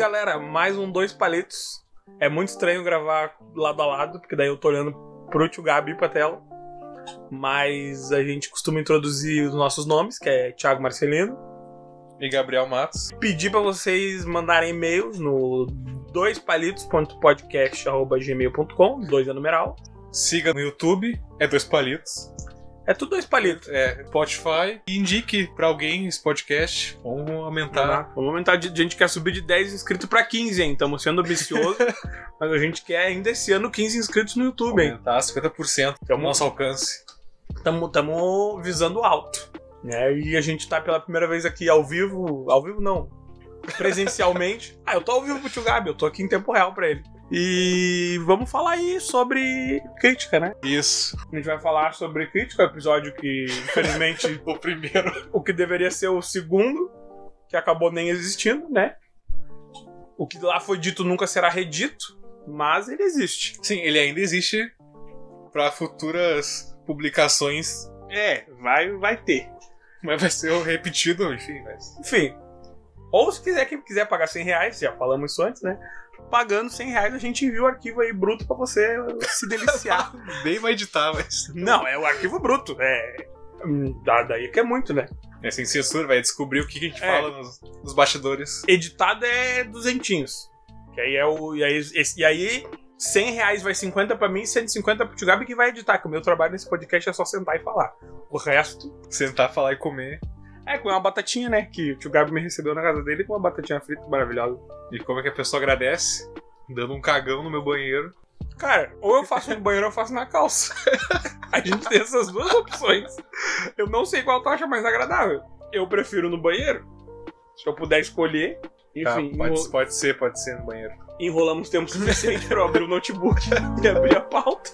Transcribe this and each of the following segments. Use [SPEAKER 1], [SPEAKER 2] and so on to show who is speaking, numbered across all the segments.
[SPEAKER 1] galera, mais um Dois Palitos. É muito estranho gravar lado a lado, porque daí eu tô olhando pro tio Gabi pra tela. Mas a gente costuma introduzir os nossos nomes, que é Thiago Marcelino.
[SPEAKER 2] E Gabriel Matos.
[SPEAKER 1] Pedir pra vocês mandarem e-mails no doispalitos.podcast.gmail.com, dois é numeral.
[SPEAKER 2] Siga no YouTube, é Dois Palitos.
[SPEAKER 1] É tudo dois palitos.
[SPEAKER 2] É, Spotify. Indique pra alguém esse podcast. Vamos aumentar.
[SPEAKER 1] Vamos aumentar. de- A gente quer subir de 10 inscritos pra 15, hein? Estamos sendo ambiciosos. mas a gente quer ainda esse ano 15 inscritos no YouTube, hein?
[SPEAKER 2] Aumentar 50% do nosso alcance.
[SPEAKER 1] Estamos visando alto. Né? E a gente tá pela primeira vez aqui ao vivo. Ao vivo não. Presencialmente. ah, eu tô ao vivo pro tio Gabi, eu tô aqui em tempo real pra ele. E vamos falar aí sobre crítica, né?
[SPEAKER 2] Isso.
[SPEAKER 1] A gente vai falar sobre crítica, o episódio que, infelizmente,
[SPEAKER 2] O primeiro.
[SPEAKER 1] o que deveria ser o segundo, que acabou nem existindo, né? O que lá foi dito nunca será redito, mas ele existe.
[SPEAKER 2] Sim, ele ainda existe pra futuras publicações.
[SPEAKER 1] É, vai, vai ter.
[SPEAKER 2] Mas vai ser repetido, enfim. Mas...
[SPEAKER 1] Enfim. Ou se quiser, quem quiser pagar 100 reais, já falamos isso antes, né? Pagando 100 reais, a gente envia o arquivo aí bruto pra você se deliciar.
[SPEAKER 2] Nem vai editar, mas.
[SPEAKER 1] Não, é o arquivo bruto. É. hum, da- Daí que é muito, né?
[SPEAKER 2] É sem censura, vai descobrir o que a gente
[SPEAKER 1] É.
[SPEAKER 2] fala nos, nos bastidores.
[SPEAKER 1] Editado é duzentinhos. Que aí é o. E aí, esse- e aí 100 reais vai 50 pra mim e 150 pro Tio Gabi que vai editar, que o meu trabalho nesse podcast é só sentar e falar. O resto
[SPEAKER 2] Sentar, falar e comer.
[SPEAKER 1] É com uma batatinha, né? Que o Tio Gabi me recebeu na casa dele com uma batatinha frita maravilhosa.
[SPEAKER 2] E como é que a pessoa agradece? Dando um cagão no meu banheiro.
[SPEAKER 1] Cara, ou eu faço no banheiro ou eu faço na calça. A gente tem essas duas opções. Eu não sei qual tu acha mais agradável. Eu prefiro no banheiro. Se eu puder escolher.
[SPEAKER 2] Tá,
[SPEAKER 1] Enfim,
[SPEAKER 2] pode,
[SPEAKER 1] enro-
[SPEAKER 2] pode ser, pode ser no banheiro.
[SPEAKER 1] enrolamos tempo suficiente pra eu abrir o notebook e abrir a pauta.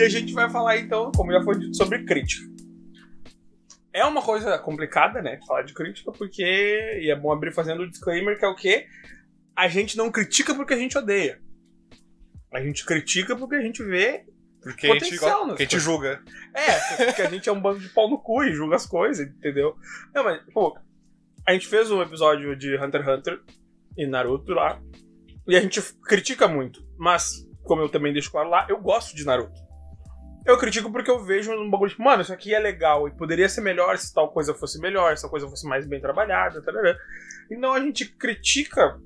[SPEAKER 1] E a gente vai falar então, como já foi dito, sobre crítica. É uma coisa complicada, né? Falar de crítica, porque. E é bom abrir fazendo o disclaimer, que é o quê? A gente não critica porque a gente odeia. A gente critica porque a gente vê
[SPEAKER 2] Porque a gente, porque a gente julga.
[SPEAKER 1] é, porque a gente é um bando de pau no cu e julga as coisas, entendeu? Não, mas, pô, a gente fez um episódio de Hunter x Hunter e Naruto lá, e a gente critica muito, mas, como eu também deixo claro lá, eu gosto de Naruto. Eu critico porque eu vejo um bagulho tipo, mano, isso aqui é legal e poderia ser melhor se tal coisa fosse melhor, se tal coisa fosse mais bem trabalhada, tarará. Então a gente critica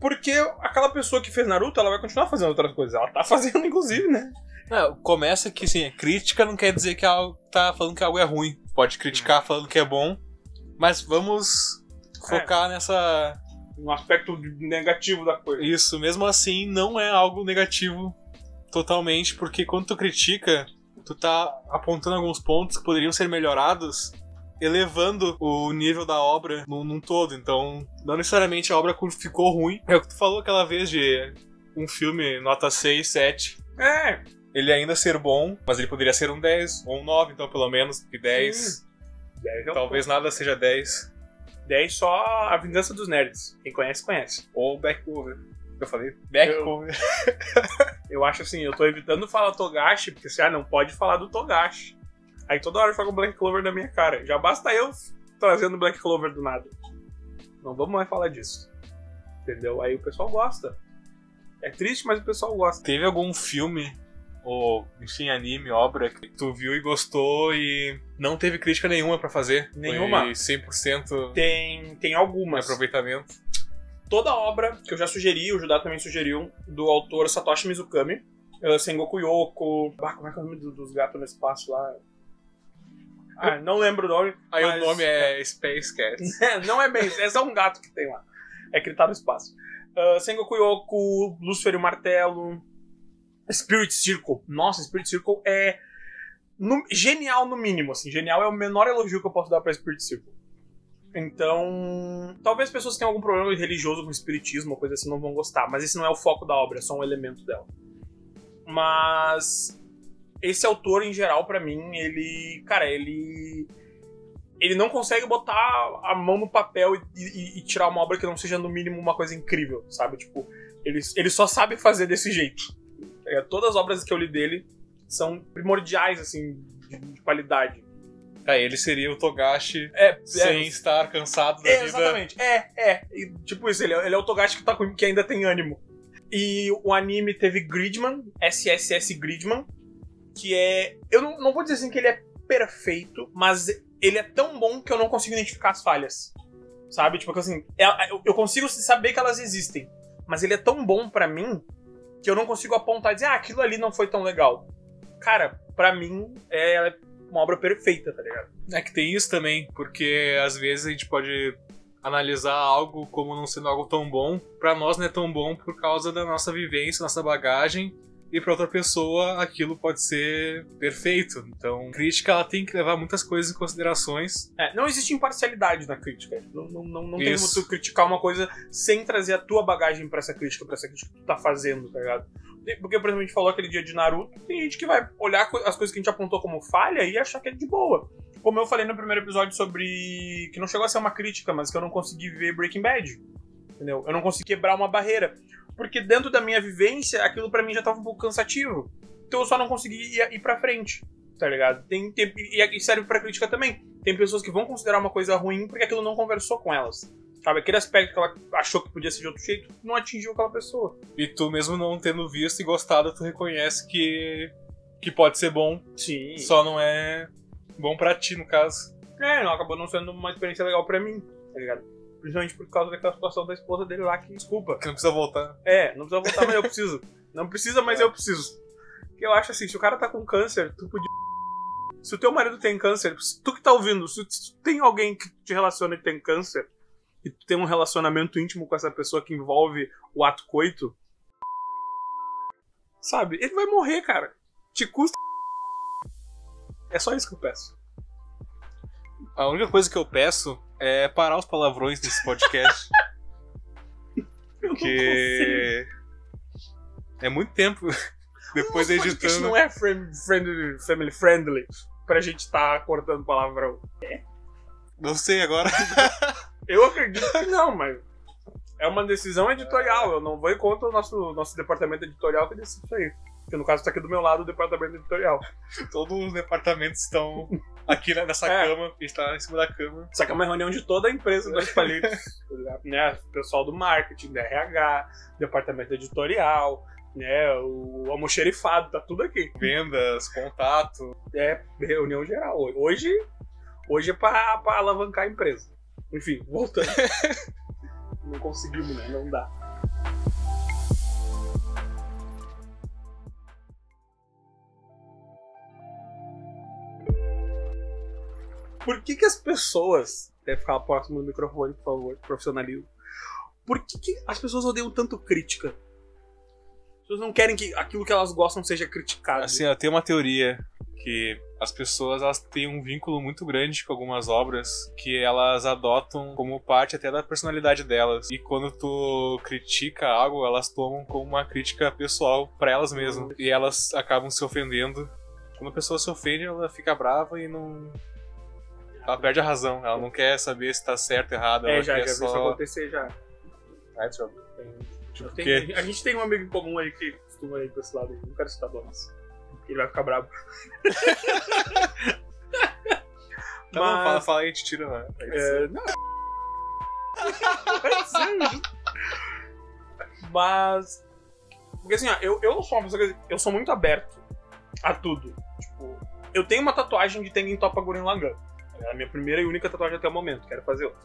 [SPEAKER 1] porque aquela pessoa que fez Naruto, ela vai continuar fazendo outras coisas. Ela tá fazendo, inclusive, né?
[SPEAKER 2] Não, começa que, assim, crítica não quer dizer que algo tá falando que algo é ruim. Pode criticar falando que é bom, mas vamos focar nessa...
[SPEAKER 1] Um aspecto negativo da coisa.
[SPEAKER 2] Isso, mesmo assim, não é algo negativo totalmente, porque quando tu critica, tu tá apontando alguns pontos que poderiam ser melhorados, elevando o nível da obra num, num todo. Então, não necessariamente a obra ficou ruim. É o que tu falou aquela vez de um filme nota 6, 7.
[SPEAKER 1] É,
[SPEAKER 2] Ele ainda ser bom, mas ele poderia ser um 10 ou um 9, então pelo menos, porque 10,
[SPEAKER 1] 10 é o
[SPEAKER 2] talvez nada seja 10.
[SPEAKER 1] 10 só a vingança dos nerds. Quem conhece, conhece.
[SPEAKER 2] Ou back cover. Eu falei back
[SPEAKER 1] Eu-
[SPEAKER 2] cover.
[SPEAKER 1] Eu acho assim, eu tô evitando falar Togashi, porque assim, ah, não pode falar do Togashi. Aí toda hora joga um Black Clover na minha cara. Já basta eu trazendo Black Clover do nada. Não vamos mais falar disso. Entendeu? Aí o pessoal gosta. É triste, mas o pessoal gosta.
[SPEAKER 2] Teve algum filme ou, enfim, anime, obra que tu viu e gostou e não teve crítica nenhuma pra fazer?
[SPEAKER 1] Nenhuma.
[SPEAKER 2] Foi 100%
[SPEAKER 1] Tem, tem algumas.
[SPEAKER 2] aproveitamento.
[SPEAKER 1] Toda a obra que eu já sugeri, o Judá também sugeriu, do autor Satoshi Mizukami, uh, Sengoku Yoko. Ah, como é que é o nome do- dos gatos no espaço lá? Ah, não lembro o nome.
[SPEAKER 2] Aí
[SPEAKER 1] mas-
[SPEAKER 2] o nome é Space Cats.
[SPEAKER 1] não é bem, é só um gato que tem lá. É que ele tá no espaço. Uh, Sengoku Yoko, Lúcifer e o Martelo, Spirit Circle. Nossa, Spirit Circle é no- genial no mínimo, assim. Genial é o menor elogio que eu posso dar pra Spirit Circle. Então, talvez pessoas que tenham algum problema religioso com espiritismo, ou coisa assim, não vão gostar. Mas esse não é o foco da obra, é só um elemento dela. Mas esse autor, em geral, pra mim, ele. Cara, ele. Ele não consegue botar a mão no papel e, e- e tirar uma obra que não seja, no mínimo, uma coisa incrível, sabe? Tipo, ele, ele só sabe fazer desse jeito. ligado? Todas as obras que eu li dele são primordiais, assim, de, de qualidade.
[SPEAKER 2] Ele seria o Togashi
[SPEAKER 1] É,
[SPEAKER 2] sem
[SPEAKER 1] é,
[SPEAKER 2] estar cansado da
[SPEAKER 1] é,
[SPEAKER 2] vida.
[SPEAKER 1] exatamente. É, é. E, tipo isso, ele, é- ele é o Togashi que, tá com, que ainda tem ânimo. E o anime teve Gridman, SSS Gridman, que é. Eu não, não vou dizer assim que ele é perfeito, mas ele é tão bom que eu não consigo identificar as falhas. Sabe? Tipo assim, é- eu, consigo saber que elas existem. Mas ele é tão bom pra mim que eu não consigo apontar e dizer, ah, aquilo ali não foi tão legal. Cara, pra mim é uma obra perfeita, tá ligado?
[SPEAKER 2] É que tem isso também, porque às vezes a gente pode analisar algo como não sendo algo tão bom. Pra nós não é tão bom por causa da nossa vivência, nossa bagagem. E pra outra pessoa aquilo pode ser perfeito. Então, crítica ela tem que levar muitas coisas em considerações.
[SPEAKER 1] É, não existe imparcialidade na crítica. Não, não, não, não tem como tu criticar uma coisa sem trazer a tua bagagem pra essa crítica, pra essa crítica que tu tá fazendo, tá ligado? Porque, por exemplo, a gente falou aquele dia de Naruto, tem gente que vai olhar as coisas que a gente apontou como falha e achar que é de boa. Como eu falei no primeiro episódio sobre. que não chegou a ser uma crítica, mas que eu não consegui ver Breaking Bad. Entendeu? Eu não consegui quebrar uma barreira. Porque dentro da minha vivência, aquilo pra mim já tava um pouco cansativo. Então eu só não consegui ir, ir pra frente. Tá ligado? Tem, tem- e serve pra crítica também. Tem pessoas que vão considerar uma coisa ruim porque aquilo não conversou com elas. Sabe? Aquele aspecto que ela achou que podia ser de outro jeito não atingiu aquela pessoa.
[SPEAKER 2] E tu, mesmo não tendo visto e gostado, tu reconhece que, que pode ser bom,
[SPEAKER 1] Sim.
[SPEAKER 2] só não é bom pra ti, no caso.
[SPEAKER 1] É, não, acabou não sendo uma experiência legal pra mim, tá ligado? Principalmente por causa daquela situação da esposa dele lá que, desculpa.
[SPEAKER 2] Que não precisa voltar.
[SPEAKER 1] É, não precisa voltar, mas eu preciso. Não precisa, mas eu preciso. Porque eu acho assim, se o cara tá com câncer, tu podia. Se o teu marido tem câncer, tu que tá ouvindo, se tu tem alguém que te relaciona que tem câncer, e tu tem um relacionamento íntimo com essa pessoa que envolve o ato coito, sabe? Ele vai morrer, cara. Te custa. É só isso que eu peço.
[SPEAKER 2] A única coisa que eu peço é parar os palavrões nesse podcast. Porque é muito tempo depois
[SPEAKER 1] podcast
[SPEAKER 2] editando.
[SPEAKER 1] não é friend- family friendly pra gente tá cortando palavrão.
[SPEAKER 2] Não sei agora.
[SPEAKER 1] Eu acredito que não, mas é uma decisão editorial. Eu não vou ir contra o nosso, nosso departamento editorial que decide isso aí. Porque no caso tá aqui do meu lado o departamento editorial.
[SPEAKER 2] Todos os departamentos estão aqui nessa
[SPEAKER 1] É.
[SPEAKER 2] cama, a gente tá em cima da cama.
[SPEAKER 1] Isso aqui é uma reunião de toda a empresa dos palitos. né? O pessoal do marketing, da RH, departamento editorial, né? O almoxerifado, tá tudo aqui.
[SPEAKER 2] Vendas, contato.
[SPEAKER 1] É reunião geral. Hoje, hoje é pra alavancar a empresa. Enfim, voltando. não conseguimos, né? Não dá. Por que, que as pessoas. Deve ficar próximo do microfone, por favor, profissionalismo. Por que, que as pessoas odeiam tanto crítica? As pessoas não querem que aquilo que elas gostam seja criticado.
[SPEAKER 2] Assim, ó, tem uma teoria que as pessoas elas têm um vínculo muito grande com algumas obras que elas adotam como parte até da personalidade delas. E quando tu critica algo, elas tomam como uma crítica pessoal pra elas mesmas. E elas acabam se ofendendo. Quando a pessoa se ofende, ela fica brava e não. Ela perde a razão. Ela não quer saber se tá certo ou errado.
[SPEAKER 1] É,
[SPEAKER 2] ela
[SPEAKER 1] já,
[SPEAKER 2] quer
[SPEAKER 1] já vi isso
[SPEAKER 2] só.
[SPEAKER 1] acontecer já.
[SPEAKER 2] Eu-
[SPEAKER 1] Eu
[SPEAKER 2] quê?
[SPEAKER 1] tenho- a gente tem um amigo em comum aí que costuma ir pra esse lado aí. Não quero citar nomes. Ele vai ficar bravo.
[SPEAKER 2] Tá bom, fala, fala aí, a gente tira. né?
[SPEAKER 1] É, não. Vai ser. Mas. Porque assim, ó, eu, eu sou uma pessoa que. Eu sou muito aberto a tudo. Tipo, eu tenho uma tatuagem de Tengen Toppa Gurren Lagann. É a minha primeira e única tatuagem até o momento. Quero fazer outra.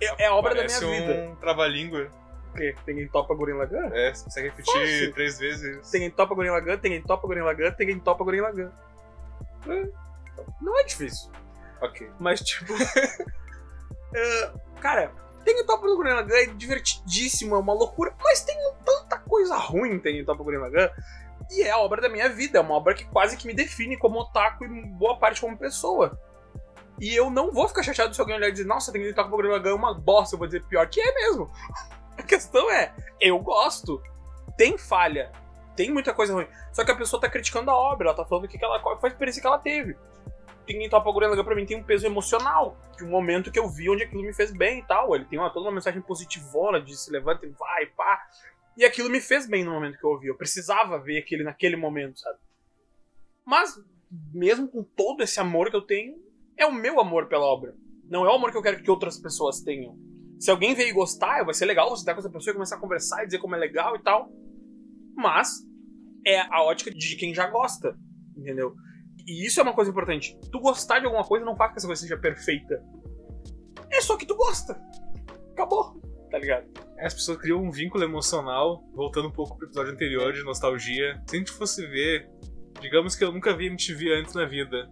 [SPEAKER 1] É, é a obra da minha vida.
[SPEAKER 2] um trava-língua.
[SPEAKER 1] O quê? Tengen Toppa Gurren Lagann?
[SPEAKER 2] É, você consegue repetir
[SPEAKER 1] Fácil.
[SPEAKER 2] três vezes.
[SPEAKER 1] Tengen Toppa Gurren Lagann, Tengen Toppa Gurren Lagann, Tengen Toppa Gurren Lagann. É. Não é difícil.
[SPEAKER 2] Ok.
[SPEAKER 1] Mas, tipo. é, cara, Tengen Toppa no Gurren Lagann é divertidíssimo, é uma loucura, mas tem tanta coisa ruim em Tengen Toppa Gurren Lagann. E é a obra da minha vida, é uma obra que quase que me define como otaku e boa parte como pessoa. E eu não vou ficar chateado se alguém olhar e dizer, nossa, Tengen Toppa Gurren Lagann é uma bosta, eu vou dizer pior que é mesmo. A questão é, eu gosto, tem falha, tem muita coisa ruim. Só que a pessoa tá criticando a obra, ela tá falando que ela, qual foi a experiência que ela teve. Tengen Toppa Gurren Lagann pra mim tem um peso emocional, de um momento que eu vi onde aquilo me fez bem e tal. Ele tem uma, toda uma mensagem positivona de se levanta e vai, pá. E aquilo me fez bem no momento que eu ouvi. Eu precisava ver aquele naquele momento, sabe? Mas, mesmo com todo esse amor que eu tenho, é o meu amor pela obra. Não é o amor que eu quero que outras pessoas tenham. Se alguém veio gostar, vai ser legal você estar com essa pessoa e começar a conversar e dizer como é legal e tal. Mas é a ótica de quem já gosta, entendeu? E isso é uma coisa importante. Tu gostar de alguma coisa não faz que essa coisa seja perfeita. É só que tu gosta. Acabou, tá ligado?
[SPEAKER 2] As pessoas criam um vínculo emocional, voltando um pouco pro episódio anterior de nostalgia. Se a gente fosse ver, digamos que eu nunca vi MTV antes na vida,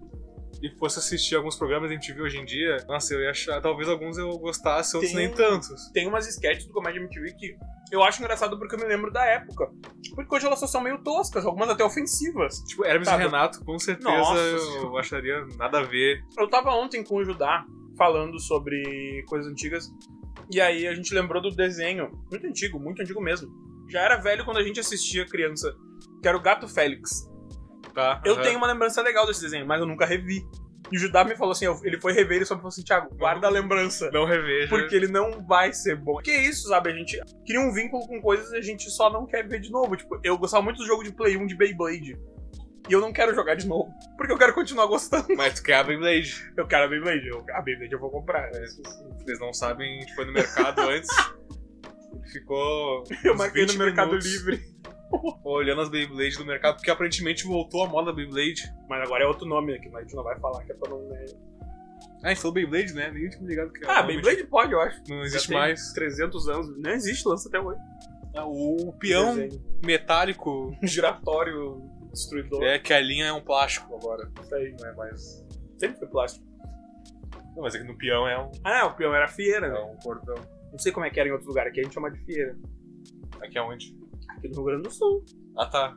[SPEAKER 2] e fosse assistir alguns programas de MTV hoje em dia, nossa, eu ia achar, talvez alguns eu gostasse, outros
[SPEAKER 1] Tem-
[SPEAKER 2] nem tantos.
[SPEAKER 1] Tem umas sketches do Comédia MTV que eu acho engraçado porque eu me lembro da época. Porque hoje elas só são meio toscas, algumas até ofensivas.
[SPEAKER 2] Tipo, Hermes
[SPEAKER 1] Sabe?
[SPEAKER 2] e Renato, com certeza
[SPEAKER 1] Nossa
[SPEAKER 2] eu acharia nada a ver.
[SPEAKER 1] Eu tava ontem com o Judá falando sobre coisas antigas. E aí a gente lembrou do desenho, muito antigo, muito antigo mesmo. Já era velho quando a gente assistia criança, que era o Gato Félix.
[SPEAKER 2] Tá?
[SPEAKER 1] Eu
[SPEAKER 2] aham.
[SPEAKER 1] tenho uma lembrança legal desse desenho, mas eu nunca revi. E o Judá me falou assim, eu- ele foi rever e só me falou assim, Thiago, guarda a lembrança.
[SPEAKER 2] Não reveja.
[SPEAKER 1] Porque ele não vai ser bom. Que isso, sabe? A gente cria um vínculo com coisas e a gente só não quer ver de novo. Tipo, eu gostava muito do jogo de Play 1 de Beyblade. E eu não quero jogar de novo. Porque eu quero continuar gostando.
[SPEAKER 2] Mas tu quer a Beyblade.
[SPEAKER 1] Eu quero a Beyblade. Eu, a Beyblade eu vou comprar. né?
[SPEAKER 2] Vocês não sabem, a gente foi no mercado antes. Ficou.
[SPEAKER 1] Eu
[SPEAKER 2] uns
[SPEAKER 1] marquei no
[SPEAKER 2] 20
[SPEAKER 1] Mercado
[SPEAKER 2] minutos
[SPEAKER 1] Livre.
[SPEAKER 2] Olhando as Beyblades do mercado, porque aparentemente voltou a moda Beyblade.
[SPEAKER 1] Mas agora é outro nome aqui, mas a gente não vai falar, que é pra não. né?
[SPEAKER 2] Ah, a gente falou Beyblade, né? Nem tinha me ligado que
[SPEAKER 1] Ah, Beyblade pode, eu acho.
[SPEAKER 2] Não existe mais.
[SPEAKER 1] 300 anos. Não existe, lança até hoje.
[SPEAKER 2] Ah, O peão
[SPEAKER 1] Desenho.
[SPEAKER 2] metálico
[SPEAKER 1] Giratório destruidor.
[SPEAKER 2] é que a linha é um plástico agora.
[SPEAKER 1] Isso aí.
[SPEAKER 2] Não é mais.
[SPEAKER 1] Sempre foi plástico.
[SPEAKER 2] Não, mas aqui no peão é um,
[SPEAKER 1] Ah, o peão era fieira.
[SPEAKER 2] é
[SPEAKER 1] né?
[SPEAKER 2] um cordão.
[SPEAKER 1] Não sei como é que era em outros lugares. Aqui a gente chama de fieira.
[SPEAKER 2] Aqui é onde?
[SPEAKER 1] Aqui no Rio Grande do Sul.
[SPEAKER 2] Ah tá.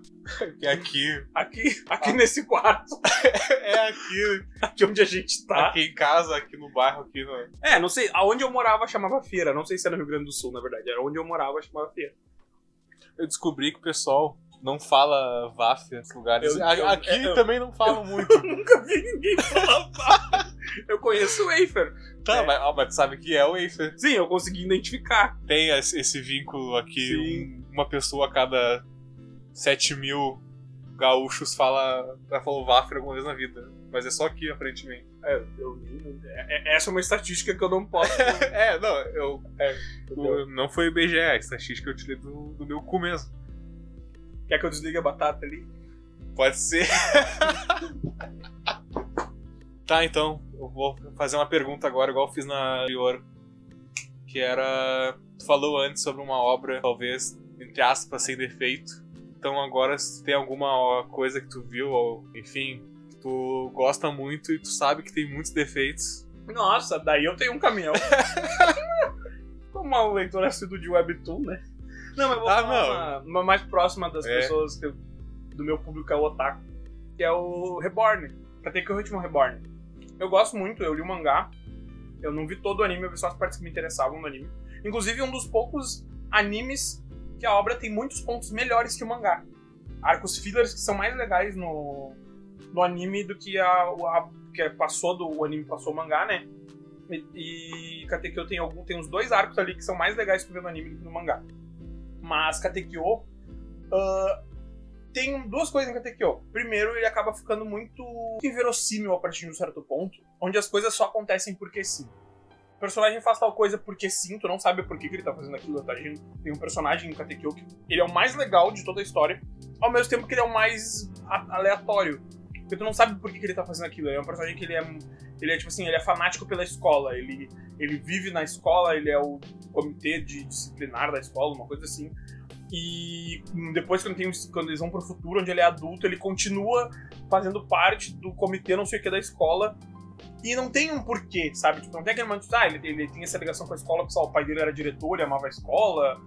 [SPEAKER 2] Que é aqui.
[SPEAKER 1] Aqui, aqui
[SPEAKER 2] Ah.
[SPEAKER 1] nesse quarto.
[SPEAKER 2] é aqui.
[SPEAKER 1] Aqui onde a gente tá.
[SPEAKER 2] Aqui em casa, aqui no bairro, aqui no.
[SPEAKER 1] É, não sei. Aonde eu morava chamava feira. Não sei se era no Rio Grande do Sul, na verdade. Era onde eu morava chamava feira.
[SPEAKER 2] Eu descobri que o pessoal não fala VAF nesses lugares.
[SPEAKER 1] Eu- eu-
[SPEAKER 2] aqui
[SPEAKER 1] eu-
[SPEAKER 2] também não falam muito.
[SPEAKER 1] Nunca vi ninguém falar pá. Eu conheço o Wafer.
[SPEAKER 2] tá,
[SPEAKER 1] É.
[SPEAKER 2] mas, ah, mas tu sabe que é o Wafer.
[SPEAKER 1] Sim, eu consegui identificar.
[SPEAKER 2] Tem esse, vínculo aqui. Um- uma pessoa a cada 7 mil gaúchos fala, já falou Wafer alguma vez na vida. Mas é só aqui, aparentemente.
[SPEAKER 1] É, eu, é- é- essa é uma estatística que eu não posso.
[SPEAKER 2] é, não, eu.
[SPEAKER 1] entendeu?
[SPEAKER 2] o- não foi o IBGE, a estatística eu tirei do, do meu cu mesmo.
[SPEAKER 1] Quer que eu desligue a batata ali?
[SPEAKER 2] Pode ser. tá, então, eu vou fazer uma pergunta agora, igual eu fiz na anterior. Que era. Tu falou antes sobre uma obra, talvez, entre aspas, sem defeito. Então agora, se tem alguma coisa que tu viu, ou enfim, que tu gosta muito e tu sabe que tem muitos defeitos.
[SPEAKER 1] Nossa, daí eu tenho um caminhão. Como uma leitora assíduo de Webtoon, né? Não, mas eu vou
[SPEAKER 2] Ah,
[SPEAKER 1] falar. Uma, uma mais próxima das
[SPEAKER 2] É.
[SPEAKER 1] pessoas que eu- do meu público é o Otaku, que é o Reborn. Katekyo Ritmo Reborn. Eu gosto muito, eu li o mangá. Eu não vi todo o anime, eu vi só as partes que me interessavam no anime. Inclusive, um dos poucos animes que a obra tem muitos pontos melhores que o mangá. Arcos fillers que são mais legais no, no anime do que a, a que passou do o anime passou o mangá, né? E, Katekyo tem algum tem uns dois arcos ali que são mais legais que vê no anime do que no mangá. Mas Katekyo ah, tem duas coisas em Katekyo. Primeiro, ele acaba ficando muito inverossímil a partir de um certo ponto, onde as coisas só acontecem porque sim. O personagem faz tal coisa porque sim, tu não sabe por que, que ele tá fazendo aquilo, tá. Tem um personagem em Katekyo que ele é o mais legal de toda a história, ao mesmo tempo que ele é o mais aleatório. Porque tu não sabe por que, que ele tá fazendo aquilo. Ele é um personagem que ele é. Ele é tipo assim, ele é fanático pela escola. Ele, ele vive na escola, ele é o comitê de disciplinar da escola, uma coisa assim. E depois, quando, tem, quando eles vão pro futuro, onde ele é adulto, ele continua fazendo parte do comitê não sei o que da escola. E não tem um porquê, sabe? Tipo, não tem aquele momento, ah, ele, ele tem essa ligação com a escola, porque o pai dele era diretor, ele amava a escola,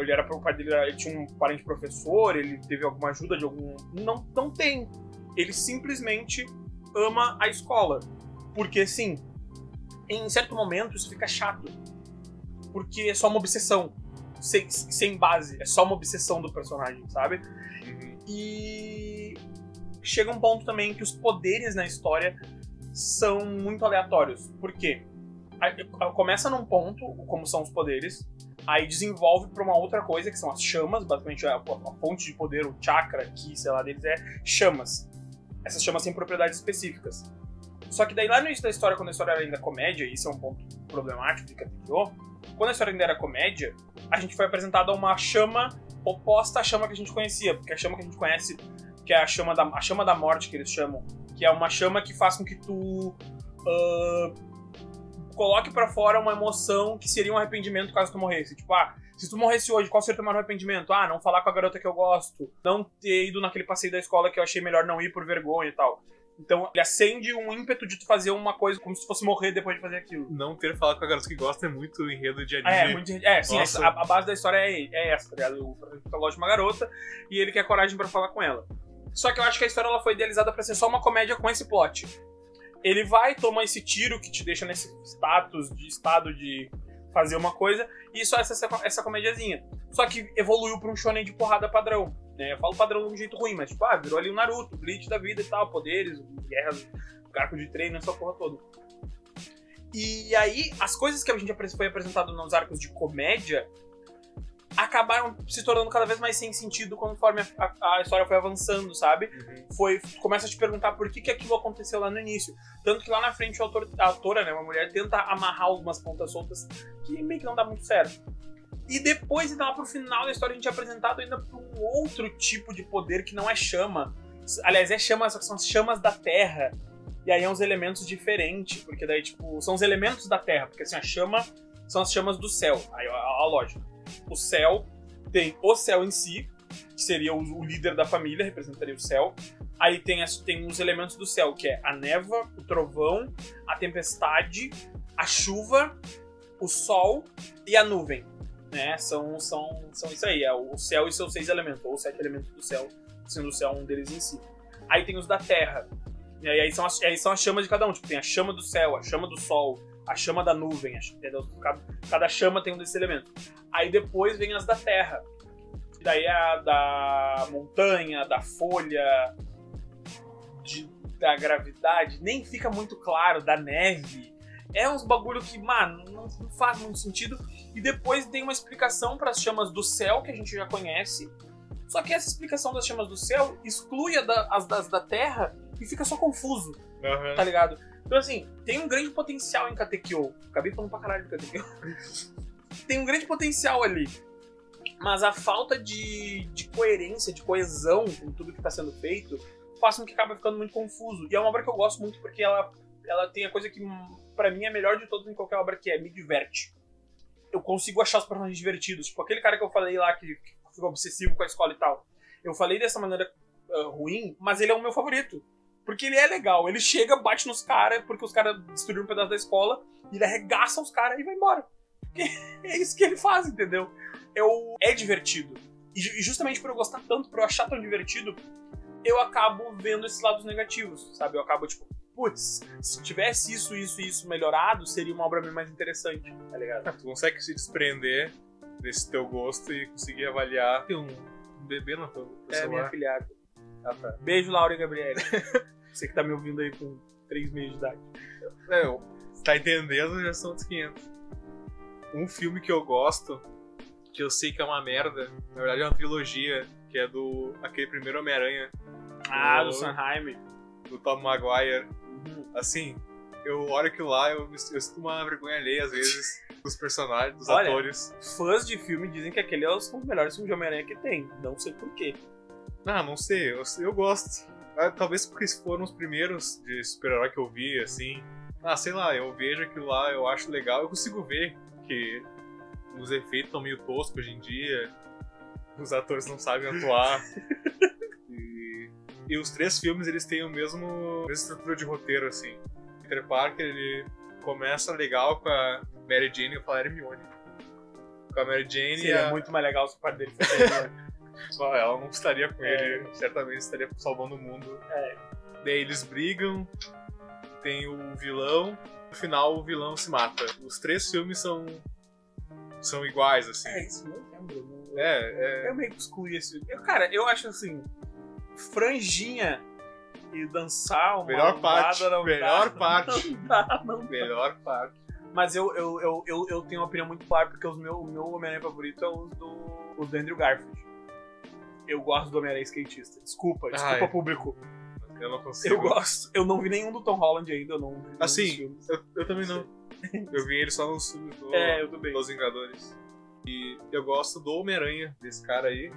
[SPEAKER 1] ele era o pai dele, ele tinha um parente professor, ele teve alguma ajuda de algum. Não, não tem. Ele simplesmente ama a escola. Porque sim, em certo momento isso fica chato. Porque é só uma obsessão. Sem, sem base. É só uma obsessão do personagem, sabe? E chega um ponto também que os poderes na história são muito aleatórios. Por quê? começa num ponto, como são os poderes, aí desenvolve pra uma outra coisa, que são as chamas, basicamente a, a fonte de poder, o chakra, que sei lá deles é chamas. Essas chamas têm propriedades específicas. Só que daí lá no início da história, quando a história era ainda comédia, isso é um ponto problemático que criou, quando a história ainda era comédia, a gente foi apresentado a uma chama oposta à chama que a gente conhecia, porque a chama que a gente conhece, que é a chama da, a chama da morte que eles chamam, que é uma chama que faz com que tu uh, coloque para fora uma emoção que seria um arrependimento caso tu morresse. Tipo, ah, se tu morresse hoje, qual seria o teu maior arrependimento? Ah, não falar com a garota que eu gosto, não ter ido naquele passeio da escola que eu achei melhor não ir por vergonha e tal. Então, ele acende um ímpeto de tu fazer uma coisa como se fosse morrer depois de fazer aquilo.
[SPEAKER 2] Não ter falado com a garota que gosta é muito enredo de anime.
[SPEAKER 1] É, muito, é sim, a, a, base da história é, é essa, tá ligado? O protagonista gosta de uma garota e ele quer coragem para falar com ela. Só que eu acho que a história ela foi idealizada para ser só uma comédia com esse plot. Ele vai, toma esse tiro que te deixa nesse status de estado de fazer uma coisa, e só essa, essa, comediazinha. Só que evoluiu pra um shonen de porrada padrão. Né? Eu falo padrão de um jeito ruim, mas tipo, ah, virou ali o Naruto, Bleach da vida e tal, poderes, guerras, arco de treino, essa porra toda. E aí, as coisas que a gente foi apresentado nos arcos de comédia acabaram se tornando cada vez mais sem sentido conforme a, a, história foi avançando, sabe? Uhum. Foi, começa a te perguntar por que, que aquilo aconteceu lá no início. Tanto que lá na frente a, autor, a autora, né, uma mulher, tenta amarrar algumas pontas soltas que meio que não dá muito certo. E depois, então, lá pro final da história, a gente é apresentado ainda pra um outro tipo de poder que não é chama. Aliás, é chama, só que são as chamas da Terra. E aí é uns elementos diferentes, porque daí, tipo, são os elementos da Terra, porque assim, a chama são as chamas do céu. Aí a, a lógica. O céu tem o céu em si, que seria o, o líder da família, representaria o céu. Aí tem, as, tem os elementos do céu, que é a névoa, o trovão, a tempestade, a chuva, o sol e a nuvem né? São, são, são isso aí, é o céu e seus seis elementos, ou sete elementos do céu, sendo o céu um deles em si. Aí tem os da terra, e aí são as, aí são as chamas de cada um, tipo, tem a chama do céu, a chama do sol, a chama da nuvem, entendeu? Cada, cada chama tem um desses elementos. Aí depois vem as da terra, e daí é a da montanha, da folha, de, da gravidade, nem fica muito claro, da neve. É uns bagulho que, mano, não faz muito sentido. E depois tem uma explicação para as chamas do céu, que a gente já conhece. Só que essa explicação das chamas do céu exclui da, as das da terra e fica só confuso. Uhum. Tá ligado? Então, assim, tem um grande potencial em Katekyo. Acabei falando pra caralho de Katekyo. tem um grande potencial ali. Mas a falta de, de coerência, de coesão com tudo que tá sendo feito, faz com que acabe ficando muito confuso. E é uma obra que eu gosto muito porque ela, ela tem a coisa que, para mim, é melhor de todas em qualquer obra, que é me diverte eu consigo achar os personagens divertidos. Tipo, aquele cara que eu falei lá que, ficou obsessivo com a escola e tal. Eu falei dessa maneira uh, ruim, mas ele é o meu favorito. Porque ele é legal. Ele chega, bate nos caras, porque os caras destruíram um pedaço da escola, e ele arregaça os caras e vai embora. é isso que ele faz, entendeu? Eu, é divertido. E justamente por eu gostar tanto, por eu achar tão divertido, eu acabo vendo esses lados negativos, sabe? Eu acabo, tipo, putz, se tivesse isso, isso e isso melhorado, seria uma obra bem mais interessante, tá ligado?
[SPEAKER 2] Ah, tu consegue se desprender desse teu gosto e conseguir avaliar. Tem um, um bebê teu,
[SPEAKER 1] teu é, celular. Minha filhada. Ah, tá. Beijo, Laura e Gabriele. Você que tá me ouvindo aí com 3 meses de idade.
[SPEAKER 2] É, tá entendendo, já são os 500. Um filme que eu gosto, que eu sei que é uma merda, na verdade é uma trilogia, que é do aquele primeiro Homem-Aranha.
[SPEAKER 1] Ah, do, do Sanheim.
[SPEAKER 2] Do Tom Maguire assim, eu olho aquilo lá, eu, eu sinto uma vergonha alheia às vezes dos personagens, dos Olha, atores.
[SPEAKER 1] Fãs de filme dizem que aquele é um dos melhores filmes de Homem-Aranha que tem. Não sei porquê.
[SPEAKER 2] Ah, não sei, eu, eu gosto. Ah, talvez porque foram os primeiros de super-herói que eu vi, assim. Ah, sei lá, eu vejo aquilo lá, eu acho legal, eu consigo ver que os efeitos estão meio toscos hoje em dia, os atores não sabem atuar. E os três filmes, eles têm o mesmo a mesma estrutura de roteiro, assim. Peter Parker, ele começa legal com a Mary Jane e o Hermione. Com a Mary Jane
[SPEAKER 1] Seria
[SPEAKER 2] a...
[SPEAKER 1] muito mais legal se o pai dele fosse
[SPEAKER 2] Só ela não estaria com é. ele, certamente estaria salvando o mundo.
[SPEAKER 1] É.
[SPEAKER 2] Daí eles brigam, tem o vilão, no final o vilão se mata. Os três filmes são são iguais, assim.
[SPEAKER 1] É, isso não lembro.
[SPEAKER 2] É,
[SPEAKER 1] é... Eu meio que excluí esse. Eu, cara, eu acho assim franjinha e dançar uma
[SPEAKER 2] melhor parte,
[SPEAKER 1] não
[SPEAKER 2] melhor
[SPEAKER 1] dá,
[SPEAKER 2] parte,
[SPEAKER 1] não dá, não
[SPEAKER 2] melhor parte.
[SPEAKER 1] Mas eu, eu, eu, eu, eu tenho uma opinião muito clara, porque os meu, o meu Homem-Aranha favorito é os do, os do Andrew Garfield. Eu gosto do Homem-Aranha skatista. Desculpa, desculpa,
[SPEAKER 2] Ai.
[SPEAKER 1] público.
[SPEAKER 2] Eu não consigo.
[SPEAKER 1] Eu gosto. Eu não vi nenhum do Tom Holland ainda, eu não vi
[SPEAKER 2] Assim. Eu, eu também não. Eu vi ele só nos filmes do,
[SPEAKER 1] É, eu também.
[SPEAKER 2] dos Vingadores. E eu gosto do Homem-Aranha, desse cara aí.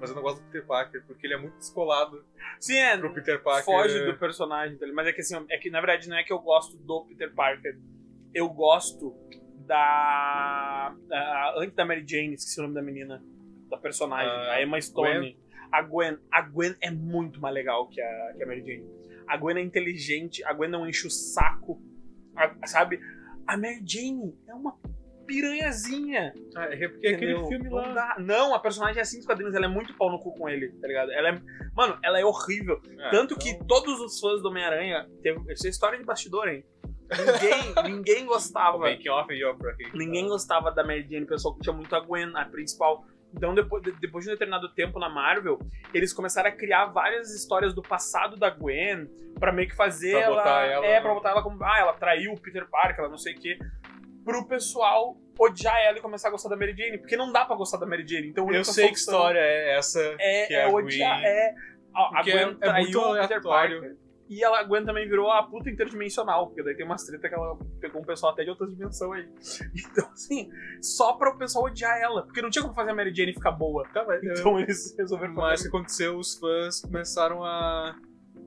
[SPEAKER 2] Mas eu não gosto do Peter Parker, porque ele é muito descolado
[SPEAKER 1] Sim, é.
[SPEAKER 2] pro Peter Parker.
[SPEAKER 1] Foge do personagem dele. Mas é que assim, é que na verdade não é que eu gosto do Peter Parker. Eu gosto da. da- antes da Mary Jane, esqueci o nome da menina. Da personagem,
[SPEAKER 2] Ah,
[SPEAKER 1] a Emma Stone. A Gwen. A Gwen é muito mais legal que a, que a Mary Jane. A Gwen é inteligente, a Gwen não enche o saco. a- sabe? A Mary Jane é uma piranhazinha.
[SPEAKER 2] Ah, é porque é aquele
[SPEAKER 1] Entendeu?
[SPEAKER 2] filme
[SPEAKER 1] não
[SPEAKER 2] lá.
[SPEAKER 1] dá- Não, a personagem é assim dos quadrinhos, ela é muito pau no cu com ele, tá ligado? Ela é. Mano, ela é horrível.
[SPEAKER 2] Ah,
[SPEAKER 1] Tanto
[SPEAKER 2] então-
[SPEAKER 1] que todos os fãs do Homem-Aranha. Teve... Isso é história de bastidor, hein? Ninguém, ninguém gostava.
[SPEAKER 2] off aí, ó, pra quem.
[SPEAKER 1] Ninguém gostava da Mary Jane, o pessoal curtia muito a Gwen, a principal. Então, depois, de- depois de um determinado tempo na Marvel, eles começaram a criar várias histórias do passado da Gwen pra meio que fazer
[SPEAKER 2] Pra
[SPEAKER 1] ela,
[SPEAKER 2] botar ela-
[SPEAKER 1] É, pra botar ela como. Ah, ela traiu o Peter Parker, ela não sei o quê. Pro pessoal odiar ela e começar a gostar da Mary Jane. Porque não dá pra gostar da Mary Jane. Então,
[SPEAKER 2] Eu sei que história é essa.
[SPEAKER 1] É,
[SPEAKER 2] que
[SPEAKER 1] é
[SPEAKER 2] a
[SPEAKER 1] odiar.
[SPEAKER 2] Gwen-
[SPEAKER 1] É, a, Gwen
[SPEAKER 2] é- é
[SPEAKER 1] traiu
[SPEAKER 2] muito aleatório.
[SPEAKER 1] E ela, a Gwen também virou a puta interdimensional, porque daí tem umas treta que ela pegou um pessoal até de outras dimensões aí. Então, assim, só pra o pessoal odiar ela, porque não tinha como fazer a Mary Jane ficar boa.
[SPEAKER 2] Tá, mas,
[SPEAKER 1] Então eles resolveram
[SPEAKER 2] Mas o
[SPEAKER 1] fazer.
[SPEAKER 2] que aconteceu, os fãs começaram a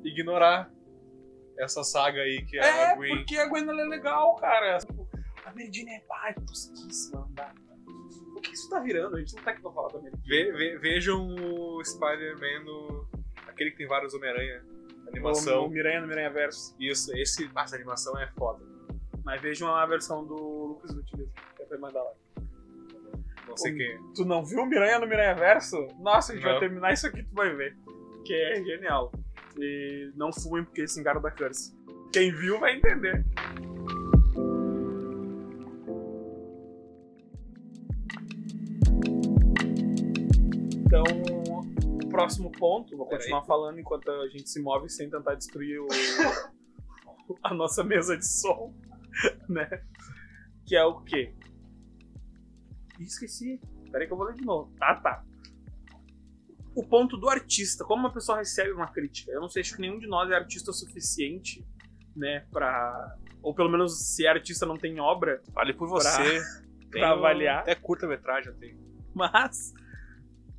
[SPEAKER 2] ignorar essa saga aí que é,
[SPEAKER 1] É,
[SPEAKER 2] a Gwen.
[SPEAKER 1] porque a Gwen ela é legal, cara. A Jane é pai, tosquíssima, não dá. O que isso tá virando? A gente não tá aqui pra falar da Jane.
[SPEAKER 2] Ve- ve- vejam o Spider-Man no. aquele que tem vários Homem-Aranha.
[SPEAKER 1] O,
[SPEAKER 2] Animação.
[SPEAKER 1] o Miranha no Miranha Verso.
[SPEAKER 2] Isso, esse, essa animação é foda.
[SPEAKER 1] Mas vejam a versão do Lucas mesmo, que é pra mandar lá.
[SPEAKER 2] Não sei
[SPEAKER 1] O-
[SPEAKER 2] quem é.
[SPEAKER 1] Tu não viu o Miranha no Miranha Verso? Nossa, a gente vai
[SPEAKER 2] Não.
[SPEAKER 1] terminar isso aqui, tu vai ver. Que é genial. E não fumem porque se engaram da curse. Quem viu vai entender. Então, o próximo ponto, vou
[SPEAKER 2] Peraí.
[SPEAKER 1] continuar falando enquanto a gente se move sem tentar destruir o- a nossa mesa de som, né? Que é o quê? Ih, Esqueci. Peraí que eu vou ler de novo. Tá, tá. O ponto do artista. Como uma pessoa recebe uma crítica? Eu não sei, acho que nenhum de nós é artista o suficiente, né, pra... Ou pelo menos, se é artista não tem obra,
[SPEAKER 2] Vale por
[SPEAKER 1] você. Pra
[SPEAKER 2] um-
[SPEAKER 1] avaliar.
[SPEAKER 2] Até curta-metragem tem.
[SPEAKER 1] mas...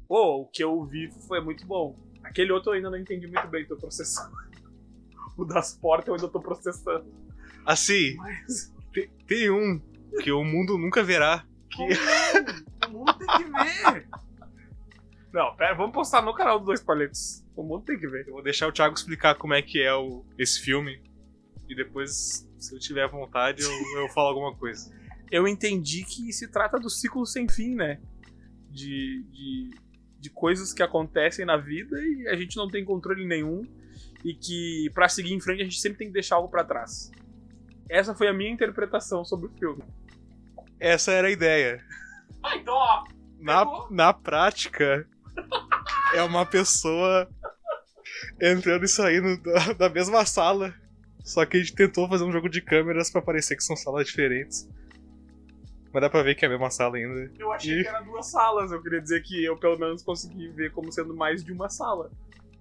[SPEAKER 1] Pô, o que eu vi foi muito bom. Aquele outro eu ainda não entendi muito bem, tô processando. O das portas eu ainda tô processando.
[SPEAKER 2] Assim,
[SPEAKER 1] Mas...
[SPEAKER 2] tem, tem um que o mundo nunca verá.
[SPEAKER 1] Não? O mundo tem que ver! Não, pera, vamos postar no canal do Dois Paletos. O mundo tem que ver.
[SPEAKER 2] Eu vou deixar o Thiago explicar como é que é o, esse filme. E depois, se eu tiver vontade, eu, eu falo alguma coisa.
[SPEAKER 1] eu entendi que se trata do ciclo sem fim, né? De, de, de coisas que acontecem na vida e a gente não tem controle nenhum. E que pra seguir em frente a gente sempre tem que deixar algo pra trás. Essa foi a minha interpretação sobre o filme.
[SPEAKER 2] Essa era a ideia.
[SPEAKER 1] Ah, então, ó.
[SPEAKER 2] Na, na prática, é uma pessoa entrando e saindo da, da mesma sala. Só que a gente tentou fazer um jogo de câmeras pra parecer que são salas diferentes. Mas dá pra ver que é a mesma sala ainda.
[SPEAKER 1] Eu achei
[SPEAKER 2] E-
[SPEAKER 1] que era duas salas. Eu queria dizer que eu, pelo menos, consegui ver como sendo mais de uma sala.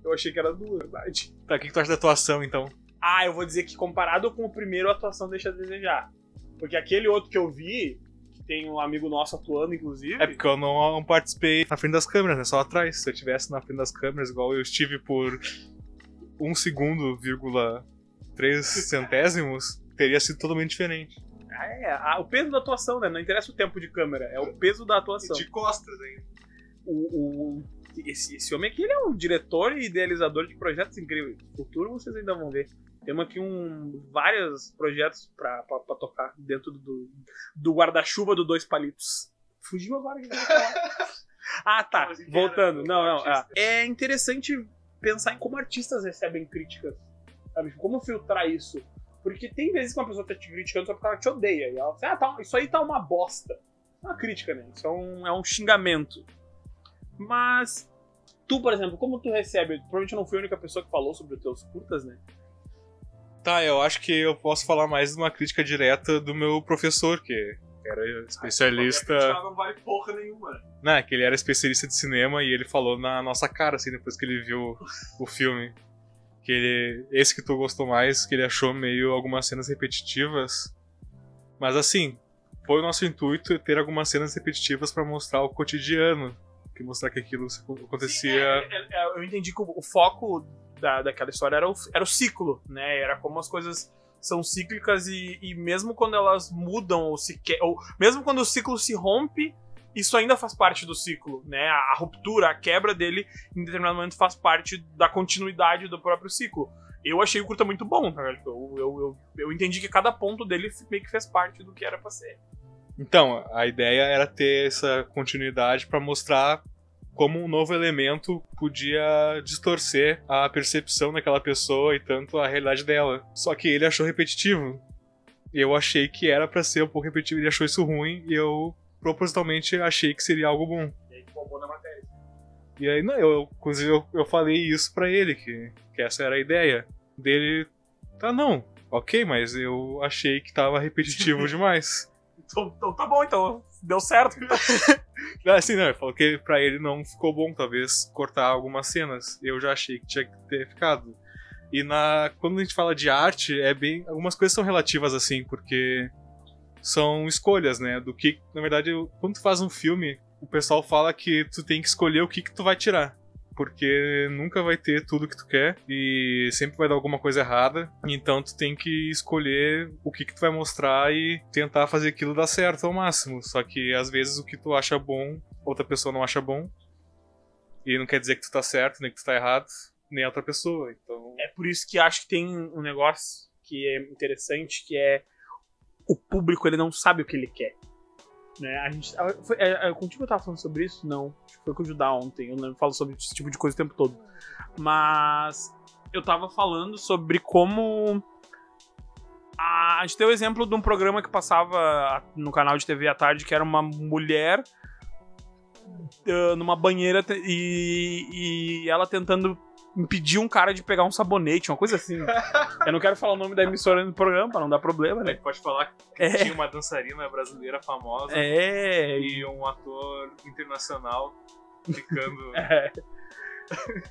[SPEAKER 1] Eu achei que era duas, verdade.
[SPEAKER 2] Tá, o que, que tu acha da atuação então?
[SPEAKER 1] Ah, eu vou dizer que comparado com o primeiro, a atuação deixa a desejar. Porque aquele outro que eu vi, que tem um amigo nosso atuando, inclusive.
[SPEAKER 2] É porque eu não, não participei na frente das câmeras, né? Só atrás. Se eu tivesse na frente das câmeras, igual eu estive por um segundo, vírgula três centésimos, teria sido totalmente diferente.
[SPEAKER 1] É, ah, o peso da atuação, né? Não interessa o tempo de câmera, é o peso da atuação.
[SPEAKER 2] costas ainda.
[SPEAKER 1] O, o- esse, esse homem aqui ele é um diretor e idealizador de projetos incríveis. No futuro vocês ainda vão ver. Temos aqui um, vários projetos pra, pra, pra tocar dentro do, do guarda-chuva do Dois Palitos. Fugiu agora que. Ah, tá. Voltando.
[SPEAKER 2] era
[SPEAKER 1] Não, não. ah. É interessante pensar em como artistas recebem críticas. Sabe? Como filtrar isso. Porque tem vezes que uma pessoa tá te criticando só porque ela te odeia. E ela fala assim, ah, tá, isso aí tá uma bosta. É uma crítica, né? Isso é um, é um xingamento. Mas tu, por exemplo, como tu recebe? Provavelmente eu não fui a única pessoa que falou sobre os teus curtas, né?
[SPEAKER 2] Tá, eu acho que eu posso falar mais de uma crítica direta do meu professor, que era especialista.
[SPEAKER 1] Ah, não vale porra nenhuma.
[SPEAKER 2] Não, é que ele era especialista de cinema e ele falou na nossa cara, assim, depois que ele viu o filme. Que ele. Esse que tu gostou mais, que ele achou meio algumas cenas repetitivas. Mas assim, foi o nosso intuito ter algumas cenas repetitivas para mostrar o cotidiano. Que mostrar que aquilo acontecia. Sim, é,
[SPEAKER 1] é, é, eu entendi que o, o foco da, daquela história era o, era o ciclo, né? Era como as coisas são cíclicas e, e mesmo quando elas mudam ou se ou mesmo quando o ciclo se rompe, isso ainda faz parte do ciclo, né? A, a, ruptura, a quebra dele em determinado momento faz parte da continuidade do próprio ciclo. Eu achei o curta muito bom, tá? eu, eu, eu, eu entendi que cada ponto dele meio que fez parte do que era pra ser.
[SPEAKER 2] Então, a ideia era ter essa continuidade para mostrar como um novo elemento podia distorcer a percepção daquela pessoa e tanto a realidade dela. Só que ele achou repetitivo. Eu achei que era para ser um pouco repetitivo, ele achou isso ruim e eu propositalmente achei que seria algo bom.
[SPEAKER 1] E aí bombou na matéria.
[SPEAKER 2] E aí, não, eu, inclusive eu, eu falei isso para ele, que, que essa era a ideia. Dele, tá não, ok, mas eu achei que tava repetitivo demais.
[SPEAKER 1] Então, então tá bom, então deu certo.
[SPEAKER 2] assim, não, ele falou que pra ele não ficou bom, talvez, cortar algumas cenas. Eu já achei que tinha que ter ficado. E na, quando a gente fala de arte, é bem. Algumas coisas são relativas, assim, porque são escolhas, né? Do que. Na verdade, quando tu faz um filme, o pessoal fala que tu tem que escolher o que, que tu vai tirar porque nunca vai ter tudo que tu quer e sempre vai dar alguma coisa errada. Então tu tem que escolher o que, que tu vai mostrar e tentar fazer aquilo dar certo ao máximo. Só que às vezes o que tu acha bom, outra pessoa não acha bom. E não quer dizer que tu tá certo, nem que tu tá errado, nem outra pessoa. Então...
[SPEAKER 1] É por isso que acho que tem um negócio que é interessante, que é o público ele não sabe o que ele quer. Né? A gente, foi, é, é, contigo eu tava falando sobre isso? Não. Foi com o Judá ontem. Eu não falo sobre esse tipo de coisa o tempo todo. Mas eu tava falando sobre como. A, a gente tem o exemplo de um programa que passava no canal de TV à tarde, que era uma mulher uh, numa banheira e, e ela tentando impedir um cara de pegar um sabonete, uma coisa assim. Eu não quero falar o nome da emissora no programa, pra não dar problema, né?
[SPEAKER 2] Pode falar que é. tinha uma dançarina brasileira famosa
[SPEAKER 1] é.
[SPEAKER 2] e um ator internacional ficando.
[SPEAKER 1] É.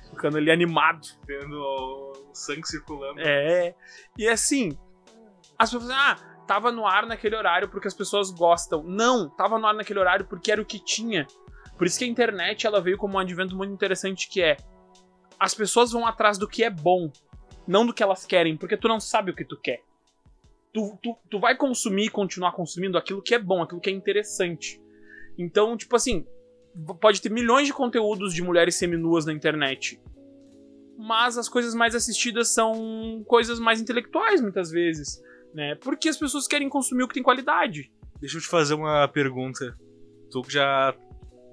[SPEAKER 1] Ficando ali animado.
[SPEAKER 2] Vendo o sangue circulando.
[SPEAKER 1] É. E assim, as pessoas ah, tava no ar naquele horário porque as pessoas gostam. Não, tava no ar naquele horário porque era o que tinha. Por isso que a internet ela veio como um advento muito interessante que é as pessoas vão atrás do que é bom, não do que elas querem, porque tu não sabe o que tu quer. Tu, tu, tu vai consumir e continuar consumindo aquilo que é bom, aquilo que é interessante. Então, tipo assim, pode ter milhões de conteúdos de mulheres seminuas na internet. Mas as coisas mais assistidas são coisas mais intelectuais, muitas vezes. Né? Porque as pessoas querem consumir o que tem qualidade.
[SPEAKER 2] Deixa eu te fazer uma pergunta. Tu que já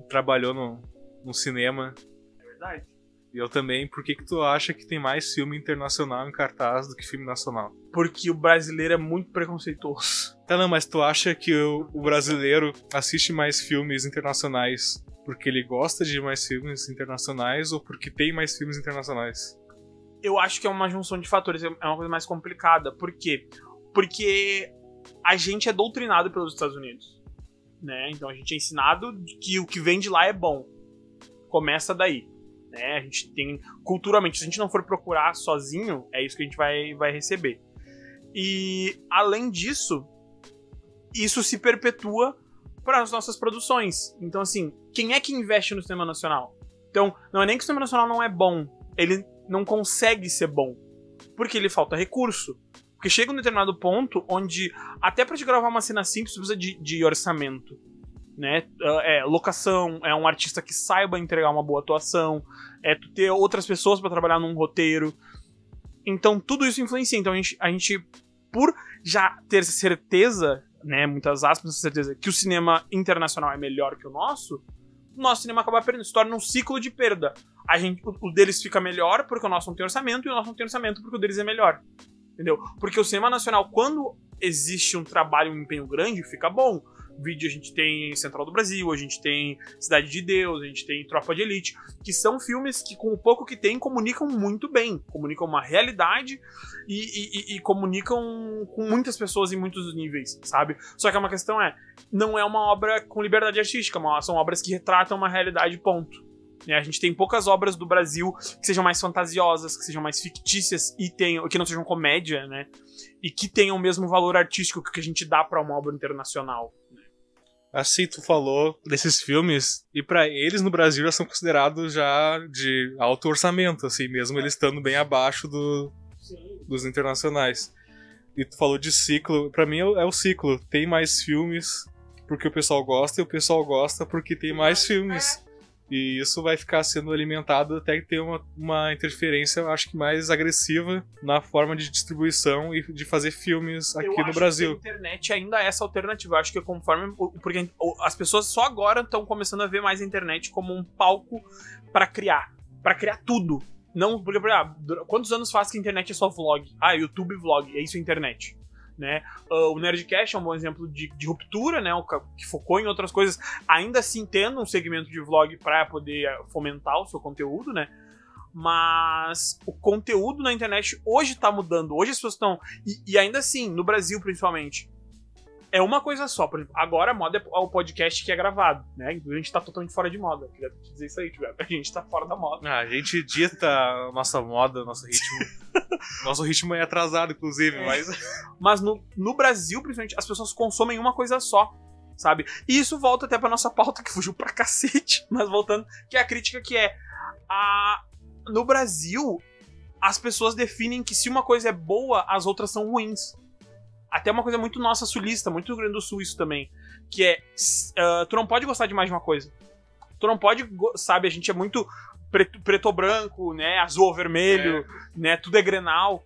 [SPEAKER 2] trabalhou no, no cinema.
[SPEAKER 1] É verdade.
[SPEAKER 2] E eu também, por que, que tu acha que tem mais filme internacional em cartaz do que filme nacional?
[SPEAKER 1] Porque o brasileiro é muito preconceituoso.
[SPEAKER 2] Tá, não, mas tu acha que o, o brasileiro assiste mais filmes internacionais porque ele gosta de mais filmes internacionais ou porque tem mais filmes internacionais?
[SPEAKER 1] Eu acho que é uma junção de fatores, é uma coisa mais complicada. Por quê? Porque a gente é doutrinado pelos Estados Unidos. Né? Então a gente é ensinado que o que vem de lá é bom. Começa daí. Né? A gente tem culturalmente, se a gente não for procurar sozinho, é isso que a gente vai, vai receber. E além disso, isso se perpetua para as nossas produções. Então, assim, quem é que investe no cinema nacional? Então, não é nem que o cinema nacional não é bom, ele não consegue ser bom, porque ele falta recurso. Porque chega um determinado ponto onde, até para te gravar uma cena simples, precisa de, de orçamento né? É, locação, é um artista que saiba entregar uma boa atuação, é tu ter outras pessoas para trabalhar num roteiro. Então tudo isso influencia. Então a gente, a gente por já ter certeza, né, muitas aspas, certeza que o cinema internacional é melhor que o nosso, o nosso cinema acaba perdendo, se torna um ciclo de perda. A gente, o, o deles fica melhor porque o nosso não tem orçamento e o nosso não tem orçamento porque o deles é melhor. Entendeu? Porque o cinema nacional, quando existe um trabalho, um empenho grande, fica bom vídeo a gente tem Central do Brasil, a gente tem Cidade de Deus, a gente tem Tropa de Elite, que são filmes que, com o pouco que tem, comunicam muito bem. Comunicam uma realidade e, e, e comunicam com muitas pessoas em muitos níveis, sabe? Só que uma questão é, não é uma obra com liberdade artística, são obras que retratam uma realidade, ponto. Né? A gente tem poucas obras do Brasil que sejam mais fantasiosas, que sejam mais fictícias e tenham, que não sejam comédia, né? E que tenham o mesmo valor artístico que a gente dá para uma obra internacional. Né?
[SPEAKER 2] Assim, tu falou desses filmes, e para eles no Brasil já são considerados já de alto orçamento, assim, mesmo eles estando bem abaixo do, dos internacionais. E tu falou de ciclo, para mim é, é o ciclo. Tem mais filmes porque o pessoal gosta e o pessoal gosta porque tem mais filmes. E isso vai ficar sendo alimentado até ter uma, uma interferência, acho que mais agressiva na forma de distribuição e de fazer filmes aqui
[SPEAKER 1] eu
[SPEAKER 2] no Brasil.
[SPEAKER 1] a internet ainda é essa alternativa. Eu acho que conforme. Porque as pessoas só agora estão começando a ver mais a internet como um palco para criar. para criar tudo. Não, porque, ah, quantos anos faz que a internet é só vlog? Ah, YouTube vlog, é isso a internet né? Uh, o Nerdcast é um bom exemplo de, de, ruptura, né? Que focou em outras coisas, ainda assim tendo um segmento de vlog para poder fomentar o seu conteúdo, né? Mas o conteúdo na internet hoje tá mudando. Hoje as pessoas estão. E, e ainda assim, no Brasil principalmente, é uma coisa só. Por exemplo, agora a moda é o podcast que é gravado, né? A gente tá totalmente fora de moda. Queria te dizer isso aí, tipo, a gente tá fora da moda.
[SPEAKER 2] Ah, a gente dita a nossa moda, nosso ritmo. nosso ritmo é atrasado, inclusive, é. mas.
[SPEAKER 1] Mas no, no Brasil, principalmente, as pessoas consomem uma coisa só. Sabe? E isso volta até pra nossa pauta que fugiu pra cacete. Mas voltando, que é a crítica que é. A... No Brasil, as pessoas definem que se uma coisa é boa, as outras são ruins até uma coisa muito nossa sulista, muito do Rio Grande do Sul isso também, que é uh, tu não pode gostar de mais de uma coisa. Tu não pode, sabe, a gente é muito preto, preto ou branco, né, azul ou vermelho, é. né, tudo é grenal.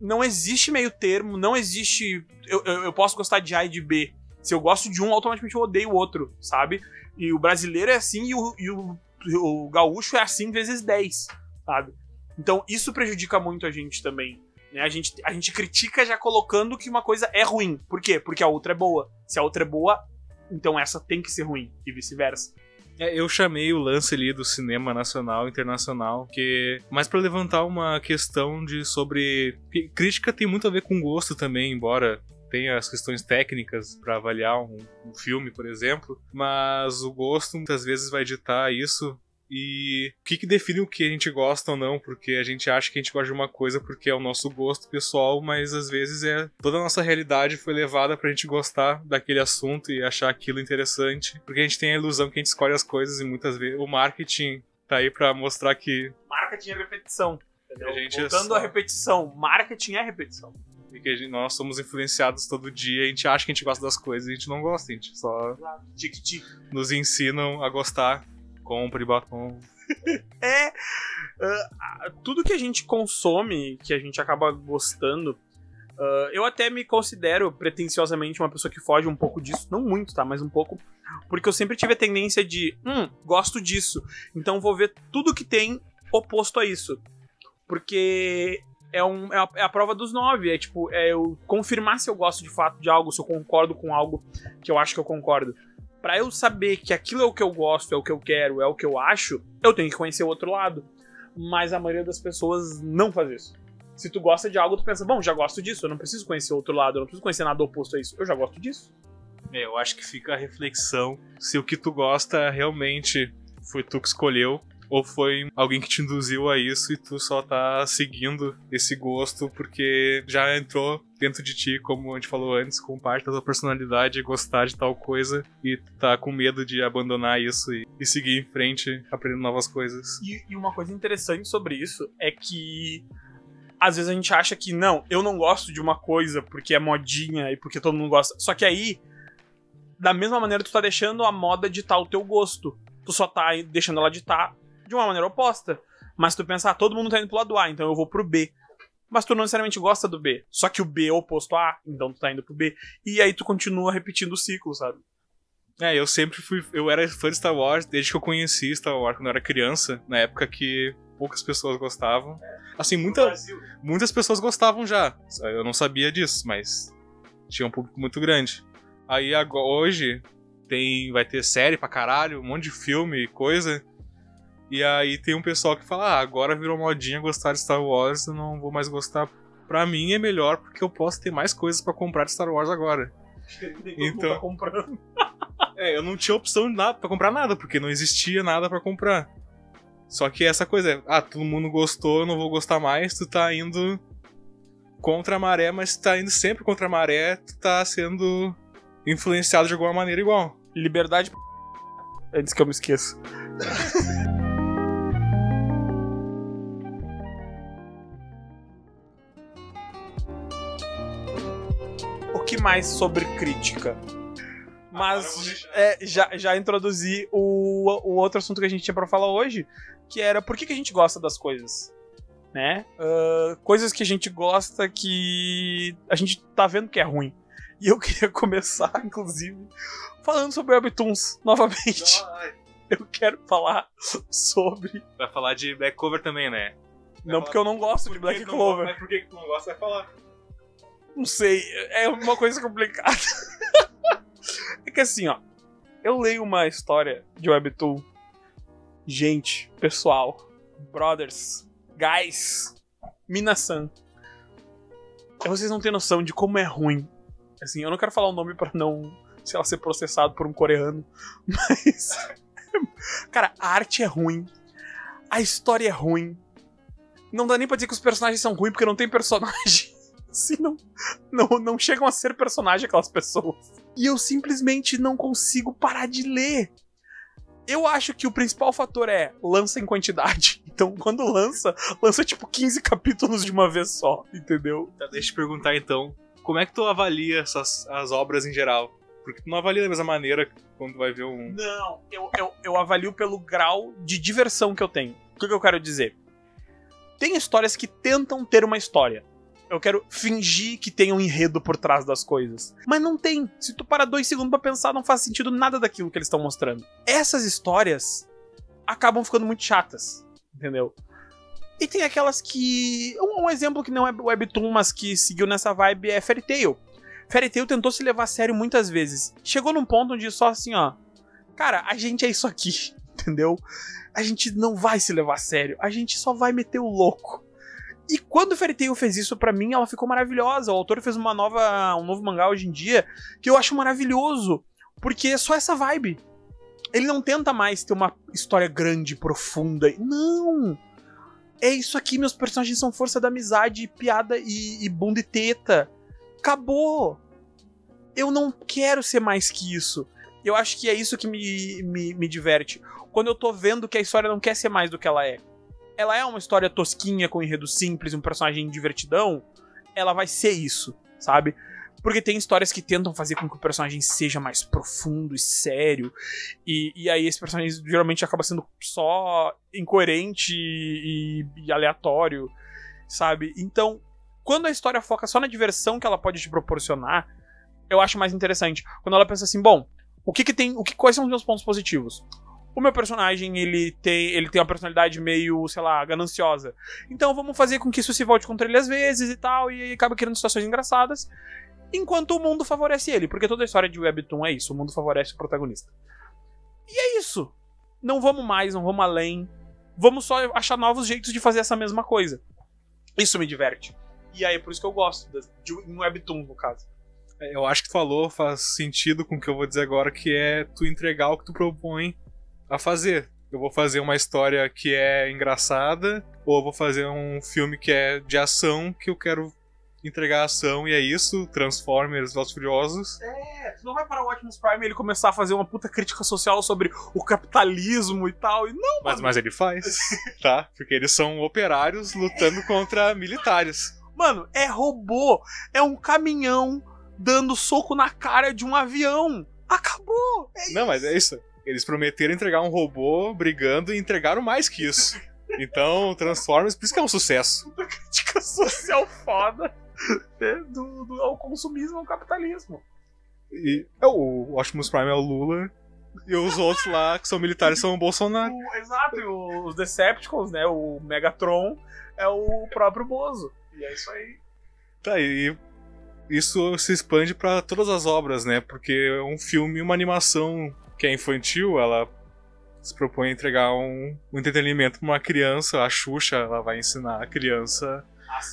[SPEAKER 1] Não existe meio termo, não existe eu, eu, eu, posso gostar de A e de B. Se eu gosto de um, automaticamente eu odeio o outro, sabe? E o brasileiro é assim e o, e o, o gaúcho é assim vezes 10, sabe? Então isso prejudica muito a gente também. Né? A, gente, a gente critica já colocando que uma coisa é ruim. Por quê? Porque a outra é boa. Se a outra é boa, então essa tem que ser ruim, e vice-versa.
[SPEAKER 2] É, eu chamei o lance ali do cinema nacional e internacional, que mais para levantar uma questão de sobre crítica tem muito a ver com gosto também, embora tenha as questões técnicas para avaliar um, um, filme, por exemplo, mas o gosto muitas vezes vai ditar isso e o que, que define o que a gente gosta ou não, porque a gente acha que a gente gosta de uma coisa porque é o nosso gosto pessoal, mas às vezes é toda a nossa realidade foi levada pra gente gostar daquele assunto e achar aquilo interessante, porque a gente tem a ilusão que a gente escolhe as coisas e muitas vezes o marketing tá aí para mostrar que
[SPEAKER 1] marketing é repetição. Entendeu? A gente Voltando é só... à repetição, marketing é repetição.
[SPEAKER 2] E que gente, nós somos influenciados todo dia, a gente acha que a gente gosta das coisas e a gente não gosta, a gente só nos ensinam a gostar compre batom.
[SPEAKER 1] é. Uh, tudo que a gente consome, que a gente acaba gostando. Uh, eu até me considero pretensiosamente uma pessoa que foge um pouco disso. Não muito, tá? Mas um pouco. Porque eu sempre tive a tendência de. Hum, gosto disso. Então vou ver tudo que tem oposto a isso. Porque é, um, é, a, é a prova dos nove. É tipo, é eu confirmar se eu gosto de fato de algo, se eu concordo com algo que eu acho que eu concordo para eu saber que aquilo é o que eu gosto, é o que eu quero, é o que eu acho, eu tenho que conhecer o outro lado. Mas a maioria das pessoas não faz isso. Se tu gosta de algo, tu pensa, bom, já gosto disso, eu não preciso conhecer o outro lado, eu não preciso conhecer nada oposto a isso, eu já gosto disso.
[SPEAKER 2] É, eu acho que fica a reflexão se o que tu gosta realmente foi tu que escolheu ou foi alguém que te induziu a isso e tu só tá seguindo esse gosto porque já entrou dentro de ti, como a gente falou antes, com parte da tua personalidade gostar de tal coisa e tá com medo de abandonar isso e, e seguir em frente aprendendo novas coisas.
[SPEAKER 1] E, e uma coisa interessante sobre isso é que às vezes a gente acha que não, eu não gosto de uma coisa porque é modinha e porque todo mundo gosta. Só que aí, da mesma maneira, tu tá deixando a moda ditar o teu gosto. Tu só tá deixando ela ditar de uma maneira oposta. Mas tu pensar, ah, todo mundo tá indo pro lado A, então eu vou pro B. Mas tu não necessariamente gosta do B. Só que o B é oposto a A, então tu tá indo pro B. E aí tu continua repetindo o ciclo, sabe?
[SPEAKER 2] É, eu sempre fui. Eu era fã de Star Wars desde que eu conheci Star Wars quando eu era criança, na época que poucas pessoas gostavam. Assim, muita, muitas pessoas gostavam já. Eu não sabia disso, mas tinha um público muito grande. Aí agora, hoje tem, vai ter série pra caralho, um monte de filme e coisa. E aí tem um pessoal que fala: ah, agora virou modinha gostar de Star Wars, eu não vou mais gostar. Pra mim é melhor porque eu posso ter mais coisas pra comprar de Star Wars agora.
[SPEAKER 1] Então, tá comprando.
[SPEAKER 2] É, eu não tinha opção de nada pra comprar nada, porque não existia nada pra comprar. Só que essa coisa é, ah, todo mundo gostou, eu não vou gostar mais, tu tá indo contra a maré, mas tu tá indo sempre contra a maré, tu tá sendo influenciado de alguma maneira igual.
[SPEAKER 1] Liberdade. Antes que eu me esqueça. mais sobre crítica? Mas é, já, já introduzi o, o outro assunto que a gente tinha para falar hoje, que era por que, que a gente gosta das coisas. Né? Uh, coisas que a gente gosta que a gente tá vendo que é ruim. E eu queria começar, inclusive, falando sobre Webtoons novamente. Eu quero falar sobre.
[SPEAKER 2] Vai falar de Black Clover também, né?
[SPEAKER 1] Vai não, porque eu não gosto de Black Clover.
[SPEAKER 2] Mas por que tu não gosta? Vai falar.
[SPEAKER 1] Não sei, é uma coisa complicada. é que assim, ó. Eu leio uma história de Webtoon. Gente, pessoal, brothers, guys, Minasan. Vocês não têm noção de como é ruim. Assim, eu não quero falar o nome para não, sei lá, ser processado por um coreano, mas Cara, a arte é ruim. A história é ruim. Não dá nem pra dizer que os personagens são ruins porque não tem personagem. Assim, não, não, não chegam a ser personagem aquelas pessoas. E eu simplesmente não consigo parar de ler. Eu acho que o principal fator é lança em quantidade. Então, quando lança, lança tipo 15 capítulos de uma vez só, entendeu?
[SPEAKER 2] Tá, deixa eu te perguntar então, como é que tu avalia essas, as obras em geral? Porque tu não avalia da mesma maneira quando vai ver um.
[SPEAKER 1] Não, eu, eu, eu avalio pelo grau de diversão que eu tenho. O que, que eu quero dizer? Tem histórias que tentam ter uma história. Eu quero fingir que tem um enredo por trás das coisas. Mas não tem. Se tu para dois segundos pra pensar, não faz sentido nada daquilo que eles estão mostrando. Essas histórias acabam ficando muito chatas. Entendeu? E tem aquelas que. Um exemplo que não é Webtoon, mas que seguiu nessa vibe é Fairy Tail. Fairy Tail tentou se levar a sério muitas vezes. Chegou num ponto onde só assim, ó. Cara, a gente é isso aqui, entendeu? A gente não vai se levar a sério. A gente só vai meter o louco. E quando Fairy Tail fez isso para mim, ela ficou maravilhosa. O autor fez uma nova, um novo mangá hoje em dia que eu acho maravilhoso, porque é só essa vibe. Ele não tenta mais ter uma história grande, profunda. Não! É isso aqui, meus personagens são força da amizade, piada e, e bunda e teta. Acabou. Eu não quero ser mais que isso. Eu acho que é isso que me, me, me diverte. Quando eu tô vendo que a história não quer ser mais do que ela é. Ela é uma história tosquinha, com enredo simples, um personagem divertidão. Ela vai ser isso, sabe? Porque tem histórias que tentam fazer com que o personagem seja mais profundo e sério. E, e aí esse personagem geralmente acaba sendo só incoerente e, e aleatório, sabe? Então, quando a história foca só na diversão que ela pode te proporcionar, eu acho mais interessante. Quando ela pensa assim, bom, o que que tem, o que quais são os meus pontos positivos? O meu personagem, ele tem, ele tem uma personalidade meio, sei lá, gananciosa. Então vamos fazer com que isso se volte contra ele às vezes e tal, e acaba criando situações engraçadas, enquanto o mundo favorece ele, porque toda a história de Webtoon é isso, o mundo favorece o protagonista. E é isso. Não vamos mais, não vamos além. Vamos só achar novos jeitos de fazer essa mesma coisa. Isso me diverte. E aí é por isso que eu gosto de webtoon, no caso.
[SPEAKER 2] É, eu acho que falou faz sentido com o que eu vou dizer agora, que é tu entregar o que tu propõe a fazer. Eu vou fazer uma história que é engraçada, ou eu vou fazer um filme que é de ação, que eu quero entregar ação, e é isso, Transformers, Velozes Furiosos.
[SPEAKER 1] É, tu não vai para o Optimus Prime ele começar a fazer uma puta crítica social sobre o capitalismo e tal, e não,
[SPEAKER 2] Mas, mas ele faz, tá? Porque eles são operários lutando contra militares.
[SPEAKER 1] Mano, é robô. É um caminhão dando soco na cara de um avião. Acabou. É
[SPEAKER 2] Não, mas é isso. Eles prometeram entregar um robô brigando e entregaram mais que isso. Então, Transformers, por isso que é um sucesso.
[SPEAKER 1] Uma crítica social foda né, do, do, ao consumismo ao capitalismo.
[SPEAKER 2] E é, o Optimus Prime é o Lula. E os outros lá, que são militares, são o Bolsonaro.
[SPEAKER 1] O, exato, e os Decepticons, né? O Megatron é o próprio Bozo. E é isso aí.
[SPEAKER 2] Tá, e isso se expande para todas as obras, né? Porque é um filme, uma animação que é infantil, ela se propõe a entregar um, um entretenimento pra uma criança. A Xuxa, ela vai ensinar a criança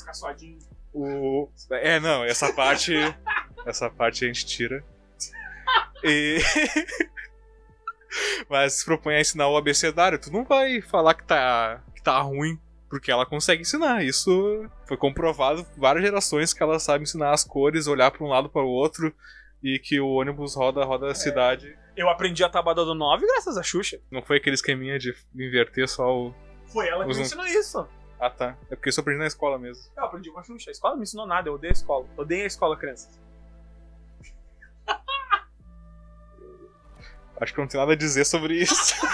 [SPEAKER 1] caçoadinho.
[SPEAKER 2] o. É, não, essa parte. essa parte a gente tira. E. Mas se propõe a ensinar o abecedário. Tu não vai falar que tá, que tá ruim, porque ela consegue ensinar. Isso foi comprovado várias gerações que ela sabe ensinar as cores, olhar pra um lado para o outro. E que o ônibus roda, roda a cidade.
[SPEAKER 1] Eu aprendi a tabada do 9 graças a Xuxa.
[SPEAKER 2] Não foi aquele esqueminha de inverter só o.
[SPEAKER 1] Foi ela que
[SPEAKER 2] Os
[SPEAKER 1] me ensinou isso.
[SPEAKER 2] Ah tá. É porque isso eu aprendi na escola mesmo.
[SPEAKER 1] Eu aprendi com a Xuxa. A escola não me ensinou nada, eu odeio a escola. Odeio a escola, crianças.
[SPEAKER 2] Acho que não tem nada a dizer sobre isso.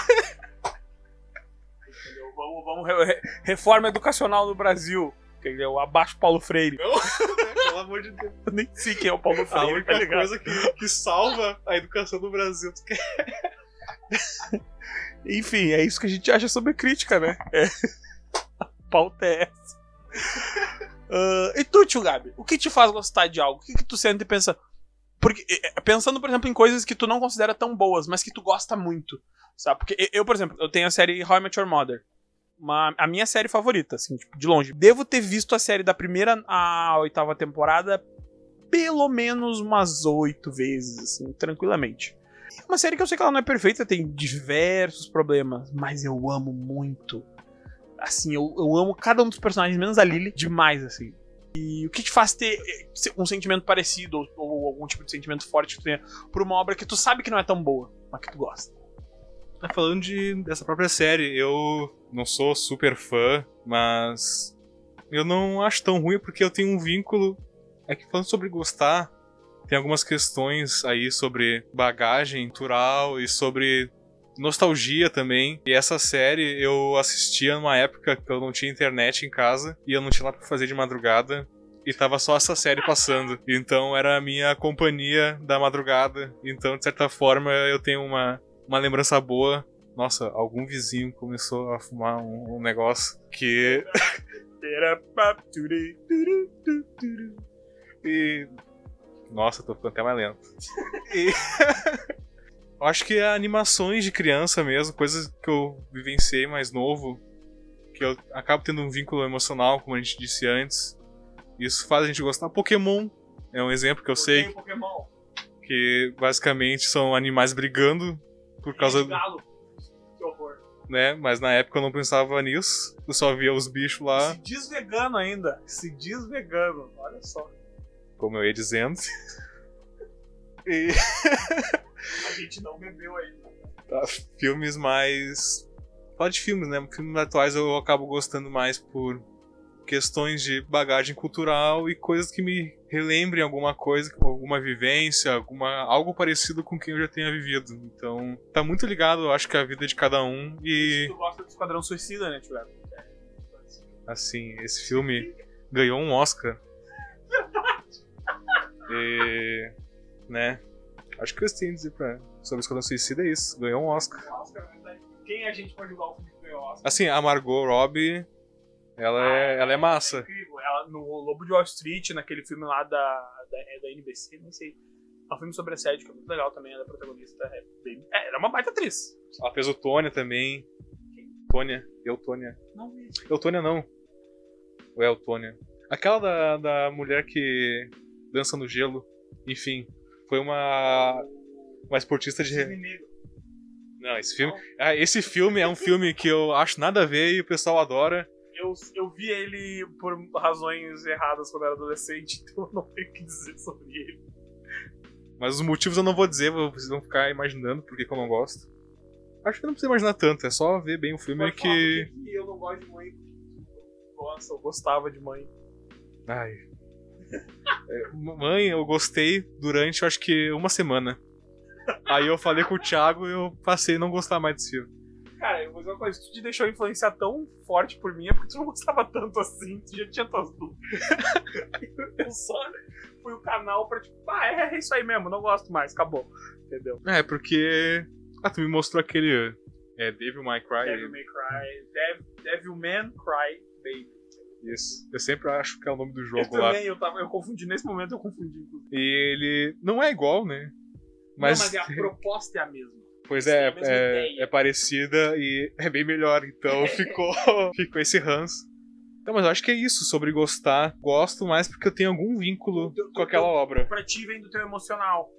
[SPEAKER 1] Entendeu? Vamos, vamos re- re- reforma educacional no Brasil. Entendeu? Abaixo Paulo Freire.
[SPEAKER 2] Pelo amor de Deus.
[SPEAKER 1] Eu nem sei quem é o Paulo
[SPEAKER 2] A
[SPEAKER 1] Freire, tá
[SPEAKER 2] única
[SPEAKER 1] ligado?
[SPEAKER 2] coisa que, que salva a educação do Brasil. Tu quer-
[SPEAKER 1] Enfim, é isso que a gente acha sobre crítica, né? É. A pauta é essa. Ah, e tu, tio Gabi, o que te faz gostar de algo? O que, que tu sente e pensa? Porque, eh, pensando, por exemplo, em coisas que tu não considera tão boas, mas que tu gosta muito. Sabe? Porque eu- eu, por exemplo, eu tenho a série How I Met Your Mother. Uma, a minha série favorita, assim, tipo, de longe. Devo ter visto a série da primeira à oitava temporada pelo menos umas oito vezes, assim, tranquilamente. É uma série que eu sei que ela não é perfeita, tem diversos problemas, mas eu amo muito. Assim, eu, eu amo cada um dos personagens, menos a Lily, demais, assim. E o que te faz ter eh, um sentimento parecido, ou, ou algum tipo de sentimento forte que tu tenha por uma obra que tu sabe que não é tão boa, mas que tu gosta?
[SPEAKER 2] Tá falando de, dessa própria série. Eu não sou super fã, mas eu não acho tão ruim porque eu tenho um vínculo. É que falando sobre gostar, tem algumas questões aí sobre bagagem cultural e sobre nostalgia também. E essa série eu assistia numa época que eu não tinha internet em casa e eu não tinha nada pra fazer de madrugada. E tava só essa série passando. Então era a minha companhia da madrugada. Então, de certa forma, eu tenho uma, uma lembrança boa. Nossa, algum vizinho começou a fumar um, um negócio que. E. Nossa, tô ficando até mais lento. E. acho que é animações de criança mesmo, coisas que eu vivenciei mais novo, que eu acabo tendo um vínculo emocional, como a gente disse antes. Isso faz a gente gostar. Pokémon é um exemplo que eu sei,
[SPEAKER 1] Pokémon.
[SPEAKER 2] que basicamente são animais brigando por causa do.
[SPEAKER 1] Galo. Que horror.
[SPEAKER 2] né? Mas na época eu não pensava nisso. Eu só via os bichos lá,
[SPEAKER 1] Se diz vegano ainda. Se diz vegano. Olha só.
[SPEAKER 2] como eu ia dizendo. E
[SPEAKER 1] A gente não bebeu ainda.
[SPEAKER 2] tá, filmes mais. Fala de filmes, né? Filmes atuais eu acabo gostando mais por questões de bagagem cultural e coisas que me relembrem alguma coisa, alguma vivência, alguma algo parecido com quem eu já tenha vivido. Então, tá muito ligado, eu acho que a vida de cada um e
[SPEAKER 1] Tu gosta do Esquadrão Suicida, né, Tio Gabi?
[SPEAKER 2] assim, esse filme ganhou um Oscar. E, né? Acho que eu tenho a dizer pra, sobre Esquadrão Suicida é isso. Ganhou um Oscar.
[SPEAKER 1] Verdade. Quem a gente pode julgar o filme que ganhou Oscar?
[SPEAKER 2] Assim, a Margot Robbie, ela é, ela é massa.
[SPEAKER 1] incrível. Ela, no Lobo de Wall Street, naquele filme lá da, da, é da NBC, nem sei. É um filme sobre assédio, que é muito legal também. Ela é protagonista. É, bem, é, ela é uma baita atriz.
[SPEAKER 2] Ela fez o Tônia também. Tônia, Eutônia.
[SPEAKER 1] Não vi.
[SPEAKER 2] Eutônia não. Ou é Eutônia? Aquela da, da mulher que dança no gelo. Enfim, foi uma uma esportista de. Não, esse filme. Ah, esse filme é um filme que eu acho nada a ver e o pessoal adora.
[SPEAKER 1] Eu, eu vi ele por razões erradas quando eu era adolescente, então eu não tenho o que dizer sobre ele.
[SPEAKER 2] Mas os motivos eu não vou dizer, vocês vão ficar imaginando por que eu não gosto. Acho que não precisa imaginar tanto, é só ver bem o filme que.
[SPEAKER 1] que eu não gosto de mãe. Nossa, eu gostava de mãe.
[SPEAKER 2] Ai. É, mãe, eu gostei durante acho que uma semana. Aí eu falei com o Thiago e eu passei a não gostar mais desse filme.
[SPEAKER 1] Cara, eu vou dizer uma coisa, tu te deixou influenciar tão forte por mim é porque tu não gostava tanto assim, tu já tinha tuas dúvidas. eu só fui o canal pra tipo, ah, é, é isso aí mesmo, não gosto mais, acabou. Entendeu?
[SPEAKER 2] É, porque. Ah, tu me mostrou aquele. É, Devil May Cry.
[SPEAKER 1] Devil May Cry, Dev, Devil Man Cry Baby.
[SPEAKER 2] Isso. Eu sempre acho que é o nome do jogo
[SPEAKER 1] eu
[SPEAKER 2] lá.
[SPEAKER 1] também, eu, tava, eu confundi nesse momento, eu confundi.
[SPEAKER 2] E ele não é igual, né? Mas,
[SPEAKER 1] Não, mas a proposta é a mesma.
[SPEAKER 2] Pois
[SPEAKER 1] tem
[SPEAKER 2] é, é,
[SPEAKER 1] ideia.
[SPEAKER 2] é parecida e é bem melhor. Então ficou, ficou esse ranço. Então, mas eu acho que é isso, sobre gostar. Gosto mais porque eu tenho algum vínculo
[SPEAKER 1] Do- do-
[SPEAKER 2] com aquela
[SPEAKER 1] do-
[SPEAKER 2] obra.
[SPEAKER 1] Pra ti vem do teu emocional.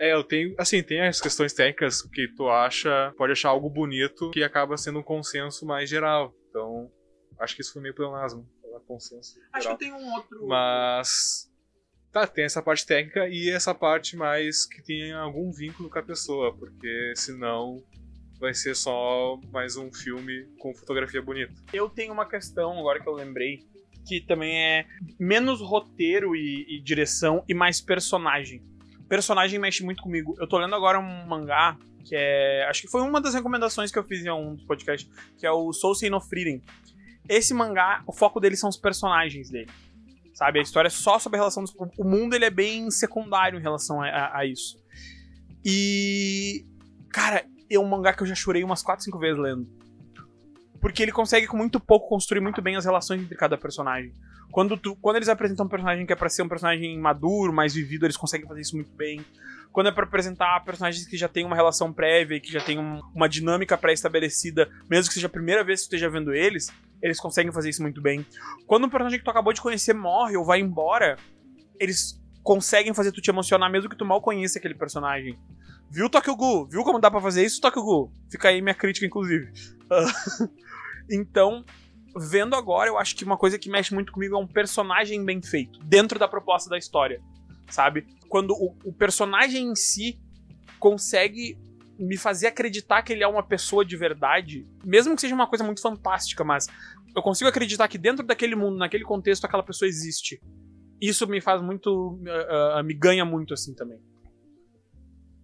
[SPEAKER 2] É, eu tenho. Assim, tem as questões técnicas que tu acha. Pode achar algo bonito que acaba sendo um consenso mais geral. Então, acho que isso foi meio pleonasmo. Falar consenso.
[SPEAKER 1] Acho
[SPEAKER 2] geral.
[SPEAKER 1] que eu tenho um outro.
[SPEAKER 2] Mas. Tá, tem essa parte técnica e essa parte mais que tem algum vínculo com a pessoa, porque senão vai ser só mais um filme com fotografia bonita.
[SPEAKER 1] Eu tenho uma questão, agora que eu lembrei, que também é menos roteiro e, e direção e mais personagem. Personagem mexe muito comigo. Eu tô lendo agora um mangá que é. Acho que foi uma das recomendações que eu fiz em um dos podcasts, que é o Soul Sei no Freedom. Esse mangá, o foco dele são os personagens dele. Sabe? A história é só sobre a relação dos. O mundo ele é bem secundário em relação a, a- a isso. E. Cara, é um mangá que eu já chorei umas 4, 5 vezes lendo. Porque ele consegue, com muito pouco, construir muito bem as relações entre cada personagem. Quando, tu- quando eles apresentam um personagem que é pra ser um personagem maduro, mais vivido, eles conseguem fazer isso muito bem. Quando é pra apresentar personagens que já têm uma relação prévia e que já tem um- uma dinâmica pré-estabelecida, mesmo que seja a primeira vez que esteja vendo eles, eles conseguem fazer isso muito bem. Quando um personagem que tu acabou de conhecer morre ou vai embora, eles conseguem fazer tu te emocionar mesmo que tu mal conheça aquele personagem. Viu, Tokyo Ghoul? Viu como dá pra fazer isso, Tokyo Ghoul? Fica aí minha crítica, inclusive. então, vendo agora, eu acho que uma coisa que mexe muito comigo é um personagem bem feito, dentro da proposta da história, sabe? Quando o, o personagem em si consegue me fazer acreditar que ele é uma pessoa de verdade, mesmo que seja uma coisa muito fantástica, mas eu consigo acreditar que dentro daquele mundo, naquele contexto, aquela pessoa existe. Isso me faz muito. ah, ah, me ganha muito assim também.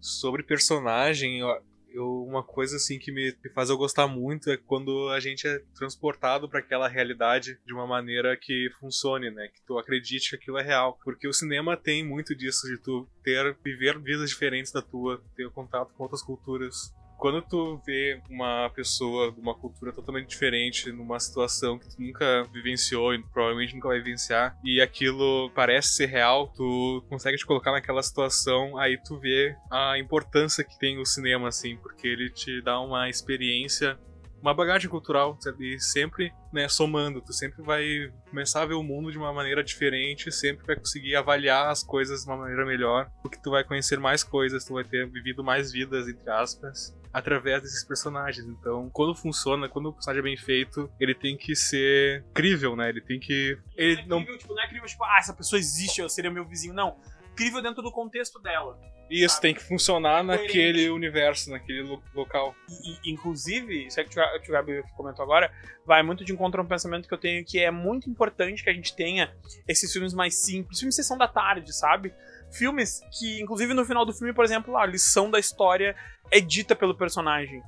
[SPEAKER 2] Sobre personagem, eu, uma coisa assim que me, me faz eu gostar muito é quando a gente é transportado para aquela realidade de uma maneira que funcione, né? Que tu acredite que aquilo é real. Porque o cinema tem muito disso, de tu ter, viver vidas diferentes da tua, ter contato com outras culturas. Quando tu vê uma pessoa de uma cultura totalmente diferente, numa situação que tu nunca vivenciou e provavelmente nunca vai vivenciar, e aquilo parece ser real, tu consegue te colocar naquela situação, aí tu vê a importância que tem o cinema, assim, porque ele te dá uma experiência, uma bagagem cultural, sabe? e sempre, né, somando, tu sempre vai começar a ver o mundo de uma maneira diferente, sempre vai conseguir avaliar as coisas de uma maneira melhor, porque tu vai conhecer mais coisas, tu vai ter vivido mais vidas, entre aspas, através desses personagens. Então, quando funciona, quando o personagem é bem feito, ele tem que ser crível, né? Ele tem que. Ele
[SPEAKER 1] não,
[SPEAKER 2] não.
[SPEAKER 1] é crível, tipo, não é crível, tipo, ah, essa pessoa existe, eu seria meu vizinho. Não. Crível dentro do contexto dela.
[SPEAKER 2] Isso tem que funcionar
[SPEAKER 1] Coerente.
[SPEAKER 2] naquele universo, naquele lo- local.
[SPEAKER 1] E, inclusive, isso é que o Thiago- que o Gabi comentou agora, vai muito de encontro a um pensamento que eu tenho que é muito importante que a gente tenha esses filmes mais simples, filmes de sessão da tarde, sabe? Filmes que, inclusive, no final do filme, por exemplo, a lição da história é dita pelo personagem.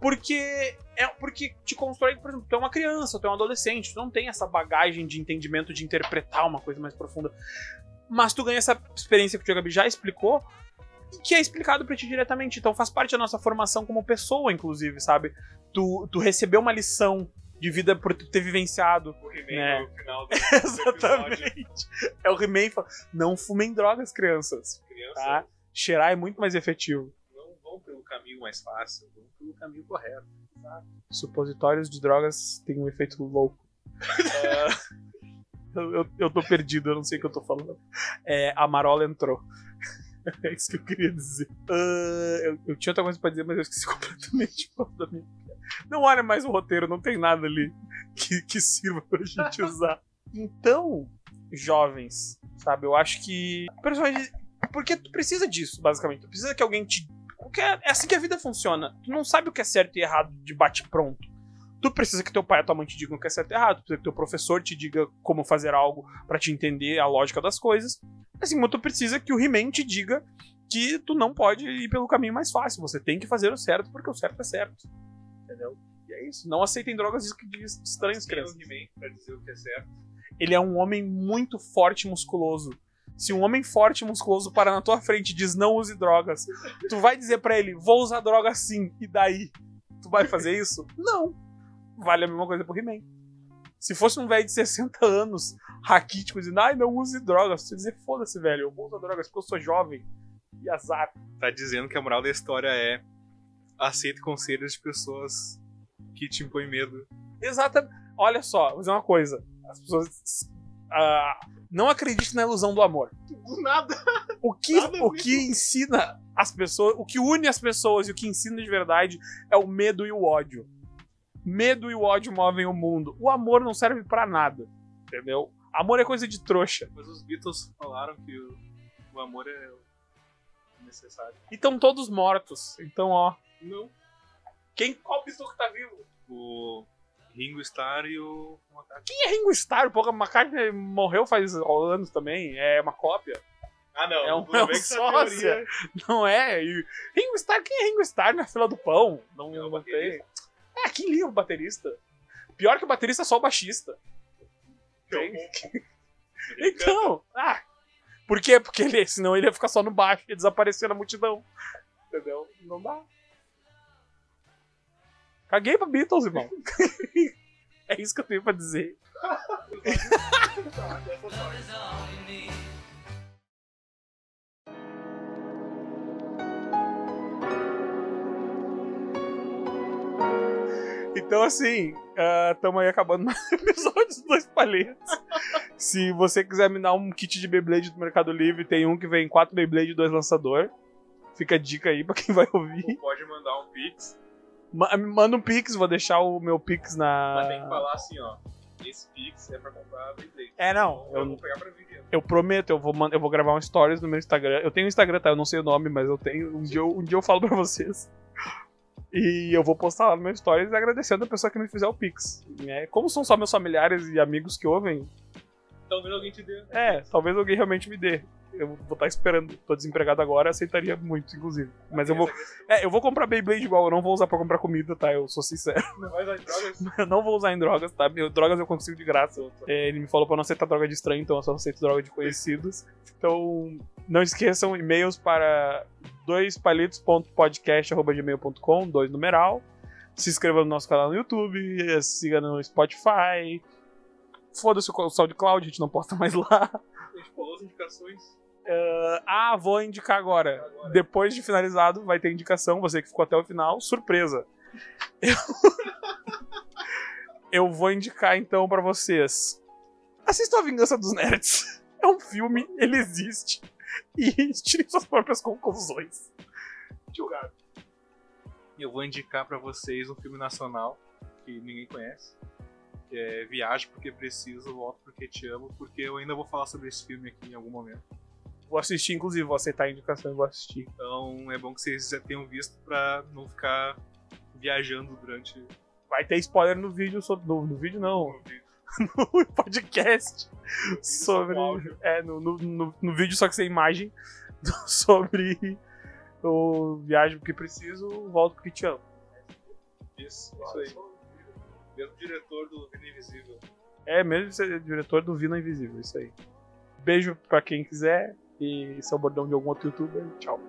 [SPEAKER 1] Porque é porque te constrói, por exemplo, tu é uma criança, tu é um adolescente, tu não tem essa bagagem de entendimento de interpretar uma coisa mais profunda. Mas tu ganha essa experiência que o Gabi já explicou, e que é explicado pra ti diretamente. Então faz parte da nossa formação como pessoa, inclusive, sabe? Tu, tu recebeu uma lição de vida por tu ter vivenciado.
[SPEAKER 2] O He-Man
[SPEAKER 1] Né?
[SPEAKER 2] no final do
[SPEAKER 1] Exatamente. É o He-Man não fumem drogas, crianças.
[SPEAKER 2] Criança,
[SPEAKER 1] Tá? Cheirar é muito mais efetivo.
[SPEAKER 2] não vão pelo caminho mais fácil, vão pelo caminho correto.
[SPEAKER 1] Supositórios de drogas têm um efeito louco. Ah, eu, eu, eu tô perdido, eu não sei o que eu tô falando. É, a Marola entrou. É isso que eu queria dizer. Ah, eu, eu tinha outra coisa pra dizer, mas eu esqueci completamente o da minha. Não olha mais o roteiro, não tem nada ali que, que sirva pra gente usar. Então, jovens, sabe? Eu acho que. Porque tu precisa disso, basicamente. Tu precisa que alguém te. Porque é é assim que a vida funciona. Tu não sabe o que é certo e errado de bate-pronto. Tu precisa que teu pai e tua mãe te digam o que é certo e errado. Tu precisa que teu professor te diga como fazer algo pra te entender a lógica das coisas. Assim como tu precisa que o He-Man te diga que tu não pode ir pelo caminho mais fácil. Você tem que fazer o certo porque o certo é certo. Entendeu? E é isso. Não aceitem drogas
[SPEAKER 2] Quem é o
[SPEAKER 1] crianças.
[SPEAKER 2] He-Man pra dizer o que é certo?
[SPEAKER 1] Ele é um homem muito forte e musculoso. Se um homem forte e musculoso parar na tua frente e diz não use drogas, tu vai dizer pra ele, vou usar droga sim, e daí? Tu vai fazer isso? Não. Vale a mesma coisa pro He-Man. Se fosse um velho de 60 anos, raquítico, dizendo, ai, não use drogas, você dizer, foda-se, velho, eu vou usar drogas porque eu sou jovem. E azar.
[SPEAKER 2] Tá dizendo que a moral da história é aceite conselhos de pessoas que te impõem medo.
[SPEAKER 1] Exatamente. Olha só, vou dizer uma coisa. As pessoas. ah, não acreditem na ilusão do amor.
[SPEAKER 2] Do nada.
[SPEAKER 1] O que,
[SPEAKER 2] Nada
[SPEAKER 1] o
[SPEAKER 2] mesmo.
[SPEAKER 1] que ensina as pessoas, o que une as pessoas e o que ensina de verdade é o medo e o ódio. Medo e o ódio movem o mundo. O amor não serve pra nada, entendeu? Amor é coisa de trouxa.
[SPEAKER 2] Mas os Beatles falaram que o, o amor é necessário.
[SPEAKER 1] E estão todos mortos. Então, ó.
[SPEAKER 2] Não.
[SPEAKER 1] Quem, qual Beatle que tá vivo?
[SPEAKER 2] O Ringo Starr e o Macaco.
[SPEAKER 1] Quem é Ringo Starr? Porra, McCartney morreu faz anos também. É uma cópia.
[SPEAKER 2] Ah, não.
[SPEAKER 1] É um- é um
[SPEAKER 2] teoria-
[SPEAKER 1] Não é? E Ringo Starr, quem é Ringo Starr na fila do pão? Não,
[SPEAKER 2] É o
[SPEAKER 1] não tem. É, quem liga o baterista? Pior que o baterista é só o baixista. Então, ah. Por quê? Porque ele, senão ele ia ficar só no baixo e desaparecer na multidão. Entendeu? Não dá. Caguei pra Beatles, irmão. é isso que eu tenho pra dizer. Então, assim, estamos aí acabando mais um episódio dos dois palhetes. Se você quiser me dar um kit de Beyblade do Mercado Livre, tem um que vem quatro Beyblade e dois lançador. Fica a dica aí pra quem vai ouvir.
[SPEAKER 2] Ou pode mandar um pix,
[SPEAKER 1] Manda um Pix, vou deixar o meu Pix na.
[SPEAKER 2] mas tem que falar assim, ó. Esse pix é pra comprar Beyblade.
[SPEAKER 1] É, não.
[SPEAKER 2] Eu
[SPEAKER 1] Eu,
[SPEAKER 2] vou pegar pra vender.
[SPEAKER 1] eu prometo, eu vou, eu vou gravar um stories no meu Instagram. Eu tenho um Instagram, tá? Eu não sei o nome, mas eu tenho. Um dia eu, um dia eu falo pra vocês. E eu vou postar lá no meu stories agradecendo a pessoa que me fizer o Pix. né? Como são só meus familiares e amigos que ouvem,
[SPEAKER 2] Talvez alguém te dê.
[SPEAKER 1] É, talvez alguém realmente me dê. Eu vou estar esperando. Tô desempregado agora, aceitaria muito, inclusive. Mas eu vou. É, eu vou comprar Beyblade igual, eu não vou usar pra comprar comida, tá? Eu sou sincero.
[SPEAKER 2] Não vai usar drogas.
[SPEAKER 1] Eu não vou usar em drogas, tá? Meu, drogas eu consigo de graça. É, ele me falou pra não aceitar droga de estranho, então eu só aceito droga de conhecidos. Então, não esqueçam e-mails para doispalitos.podcast.gmail.com, dois numeral. Se inscreva no nosso canal no YouTube, siga no Spotify. Foda-se o SoundCloud, a gente não posta mais lá.
[SPEAKER 2] A gente falou as indicações.
[SPEAKER 1] Ah, vou indicar agora. Depois de finalizado, vai ter indicação. Você que ficou até o final, surpresa. Eu, Eu vou indicar então pra vocês. Assistam A Vingança dos Nerds. É um filme, ele existe. E tirem suas próprias conclusões. Julgado.
[SPEAKER 2] Eu vou indicar pra vocês um filme nacional que ninguém conhece. Que é Viagem Porque Preciso, Volto Porque Te Amo, porque eu ainda vou falar sobre esse filme aqui em algum momento.
[SPEAKER 1] Vou assistir, inclusive, vou aceitar a indicação e vou assistir.
[SPEAKER 2] Então é bom que vocês já tenham visto pra não ficar viajando durante
[SPEAKER 1] Vai ter spoiler no vídeo sobre. No, no vídeo não.
[SPEAKER 2] o vídeo.
[SPEAKER 1] no podcast sobre.
[SPEAKER 2] com áudio.
[SPEAKER 1] É, no, no, no, no vídeo, só que sem imagem, sobre o Viagem porque preciso, volto porque te amo.
[SPEAKER 2] Isso, isso aí. Mesmo diretor do Vida Invisível.
[SPEAKER 1] É mesmo ser diretor do Vina Invisível, isso aí. Beijo pra quem quiser e esse é o bordão de algum outro youtuber. Tchau.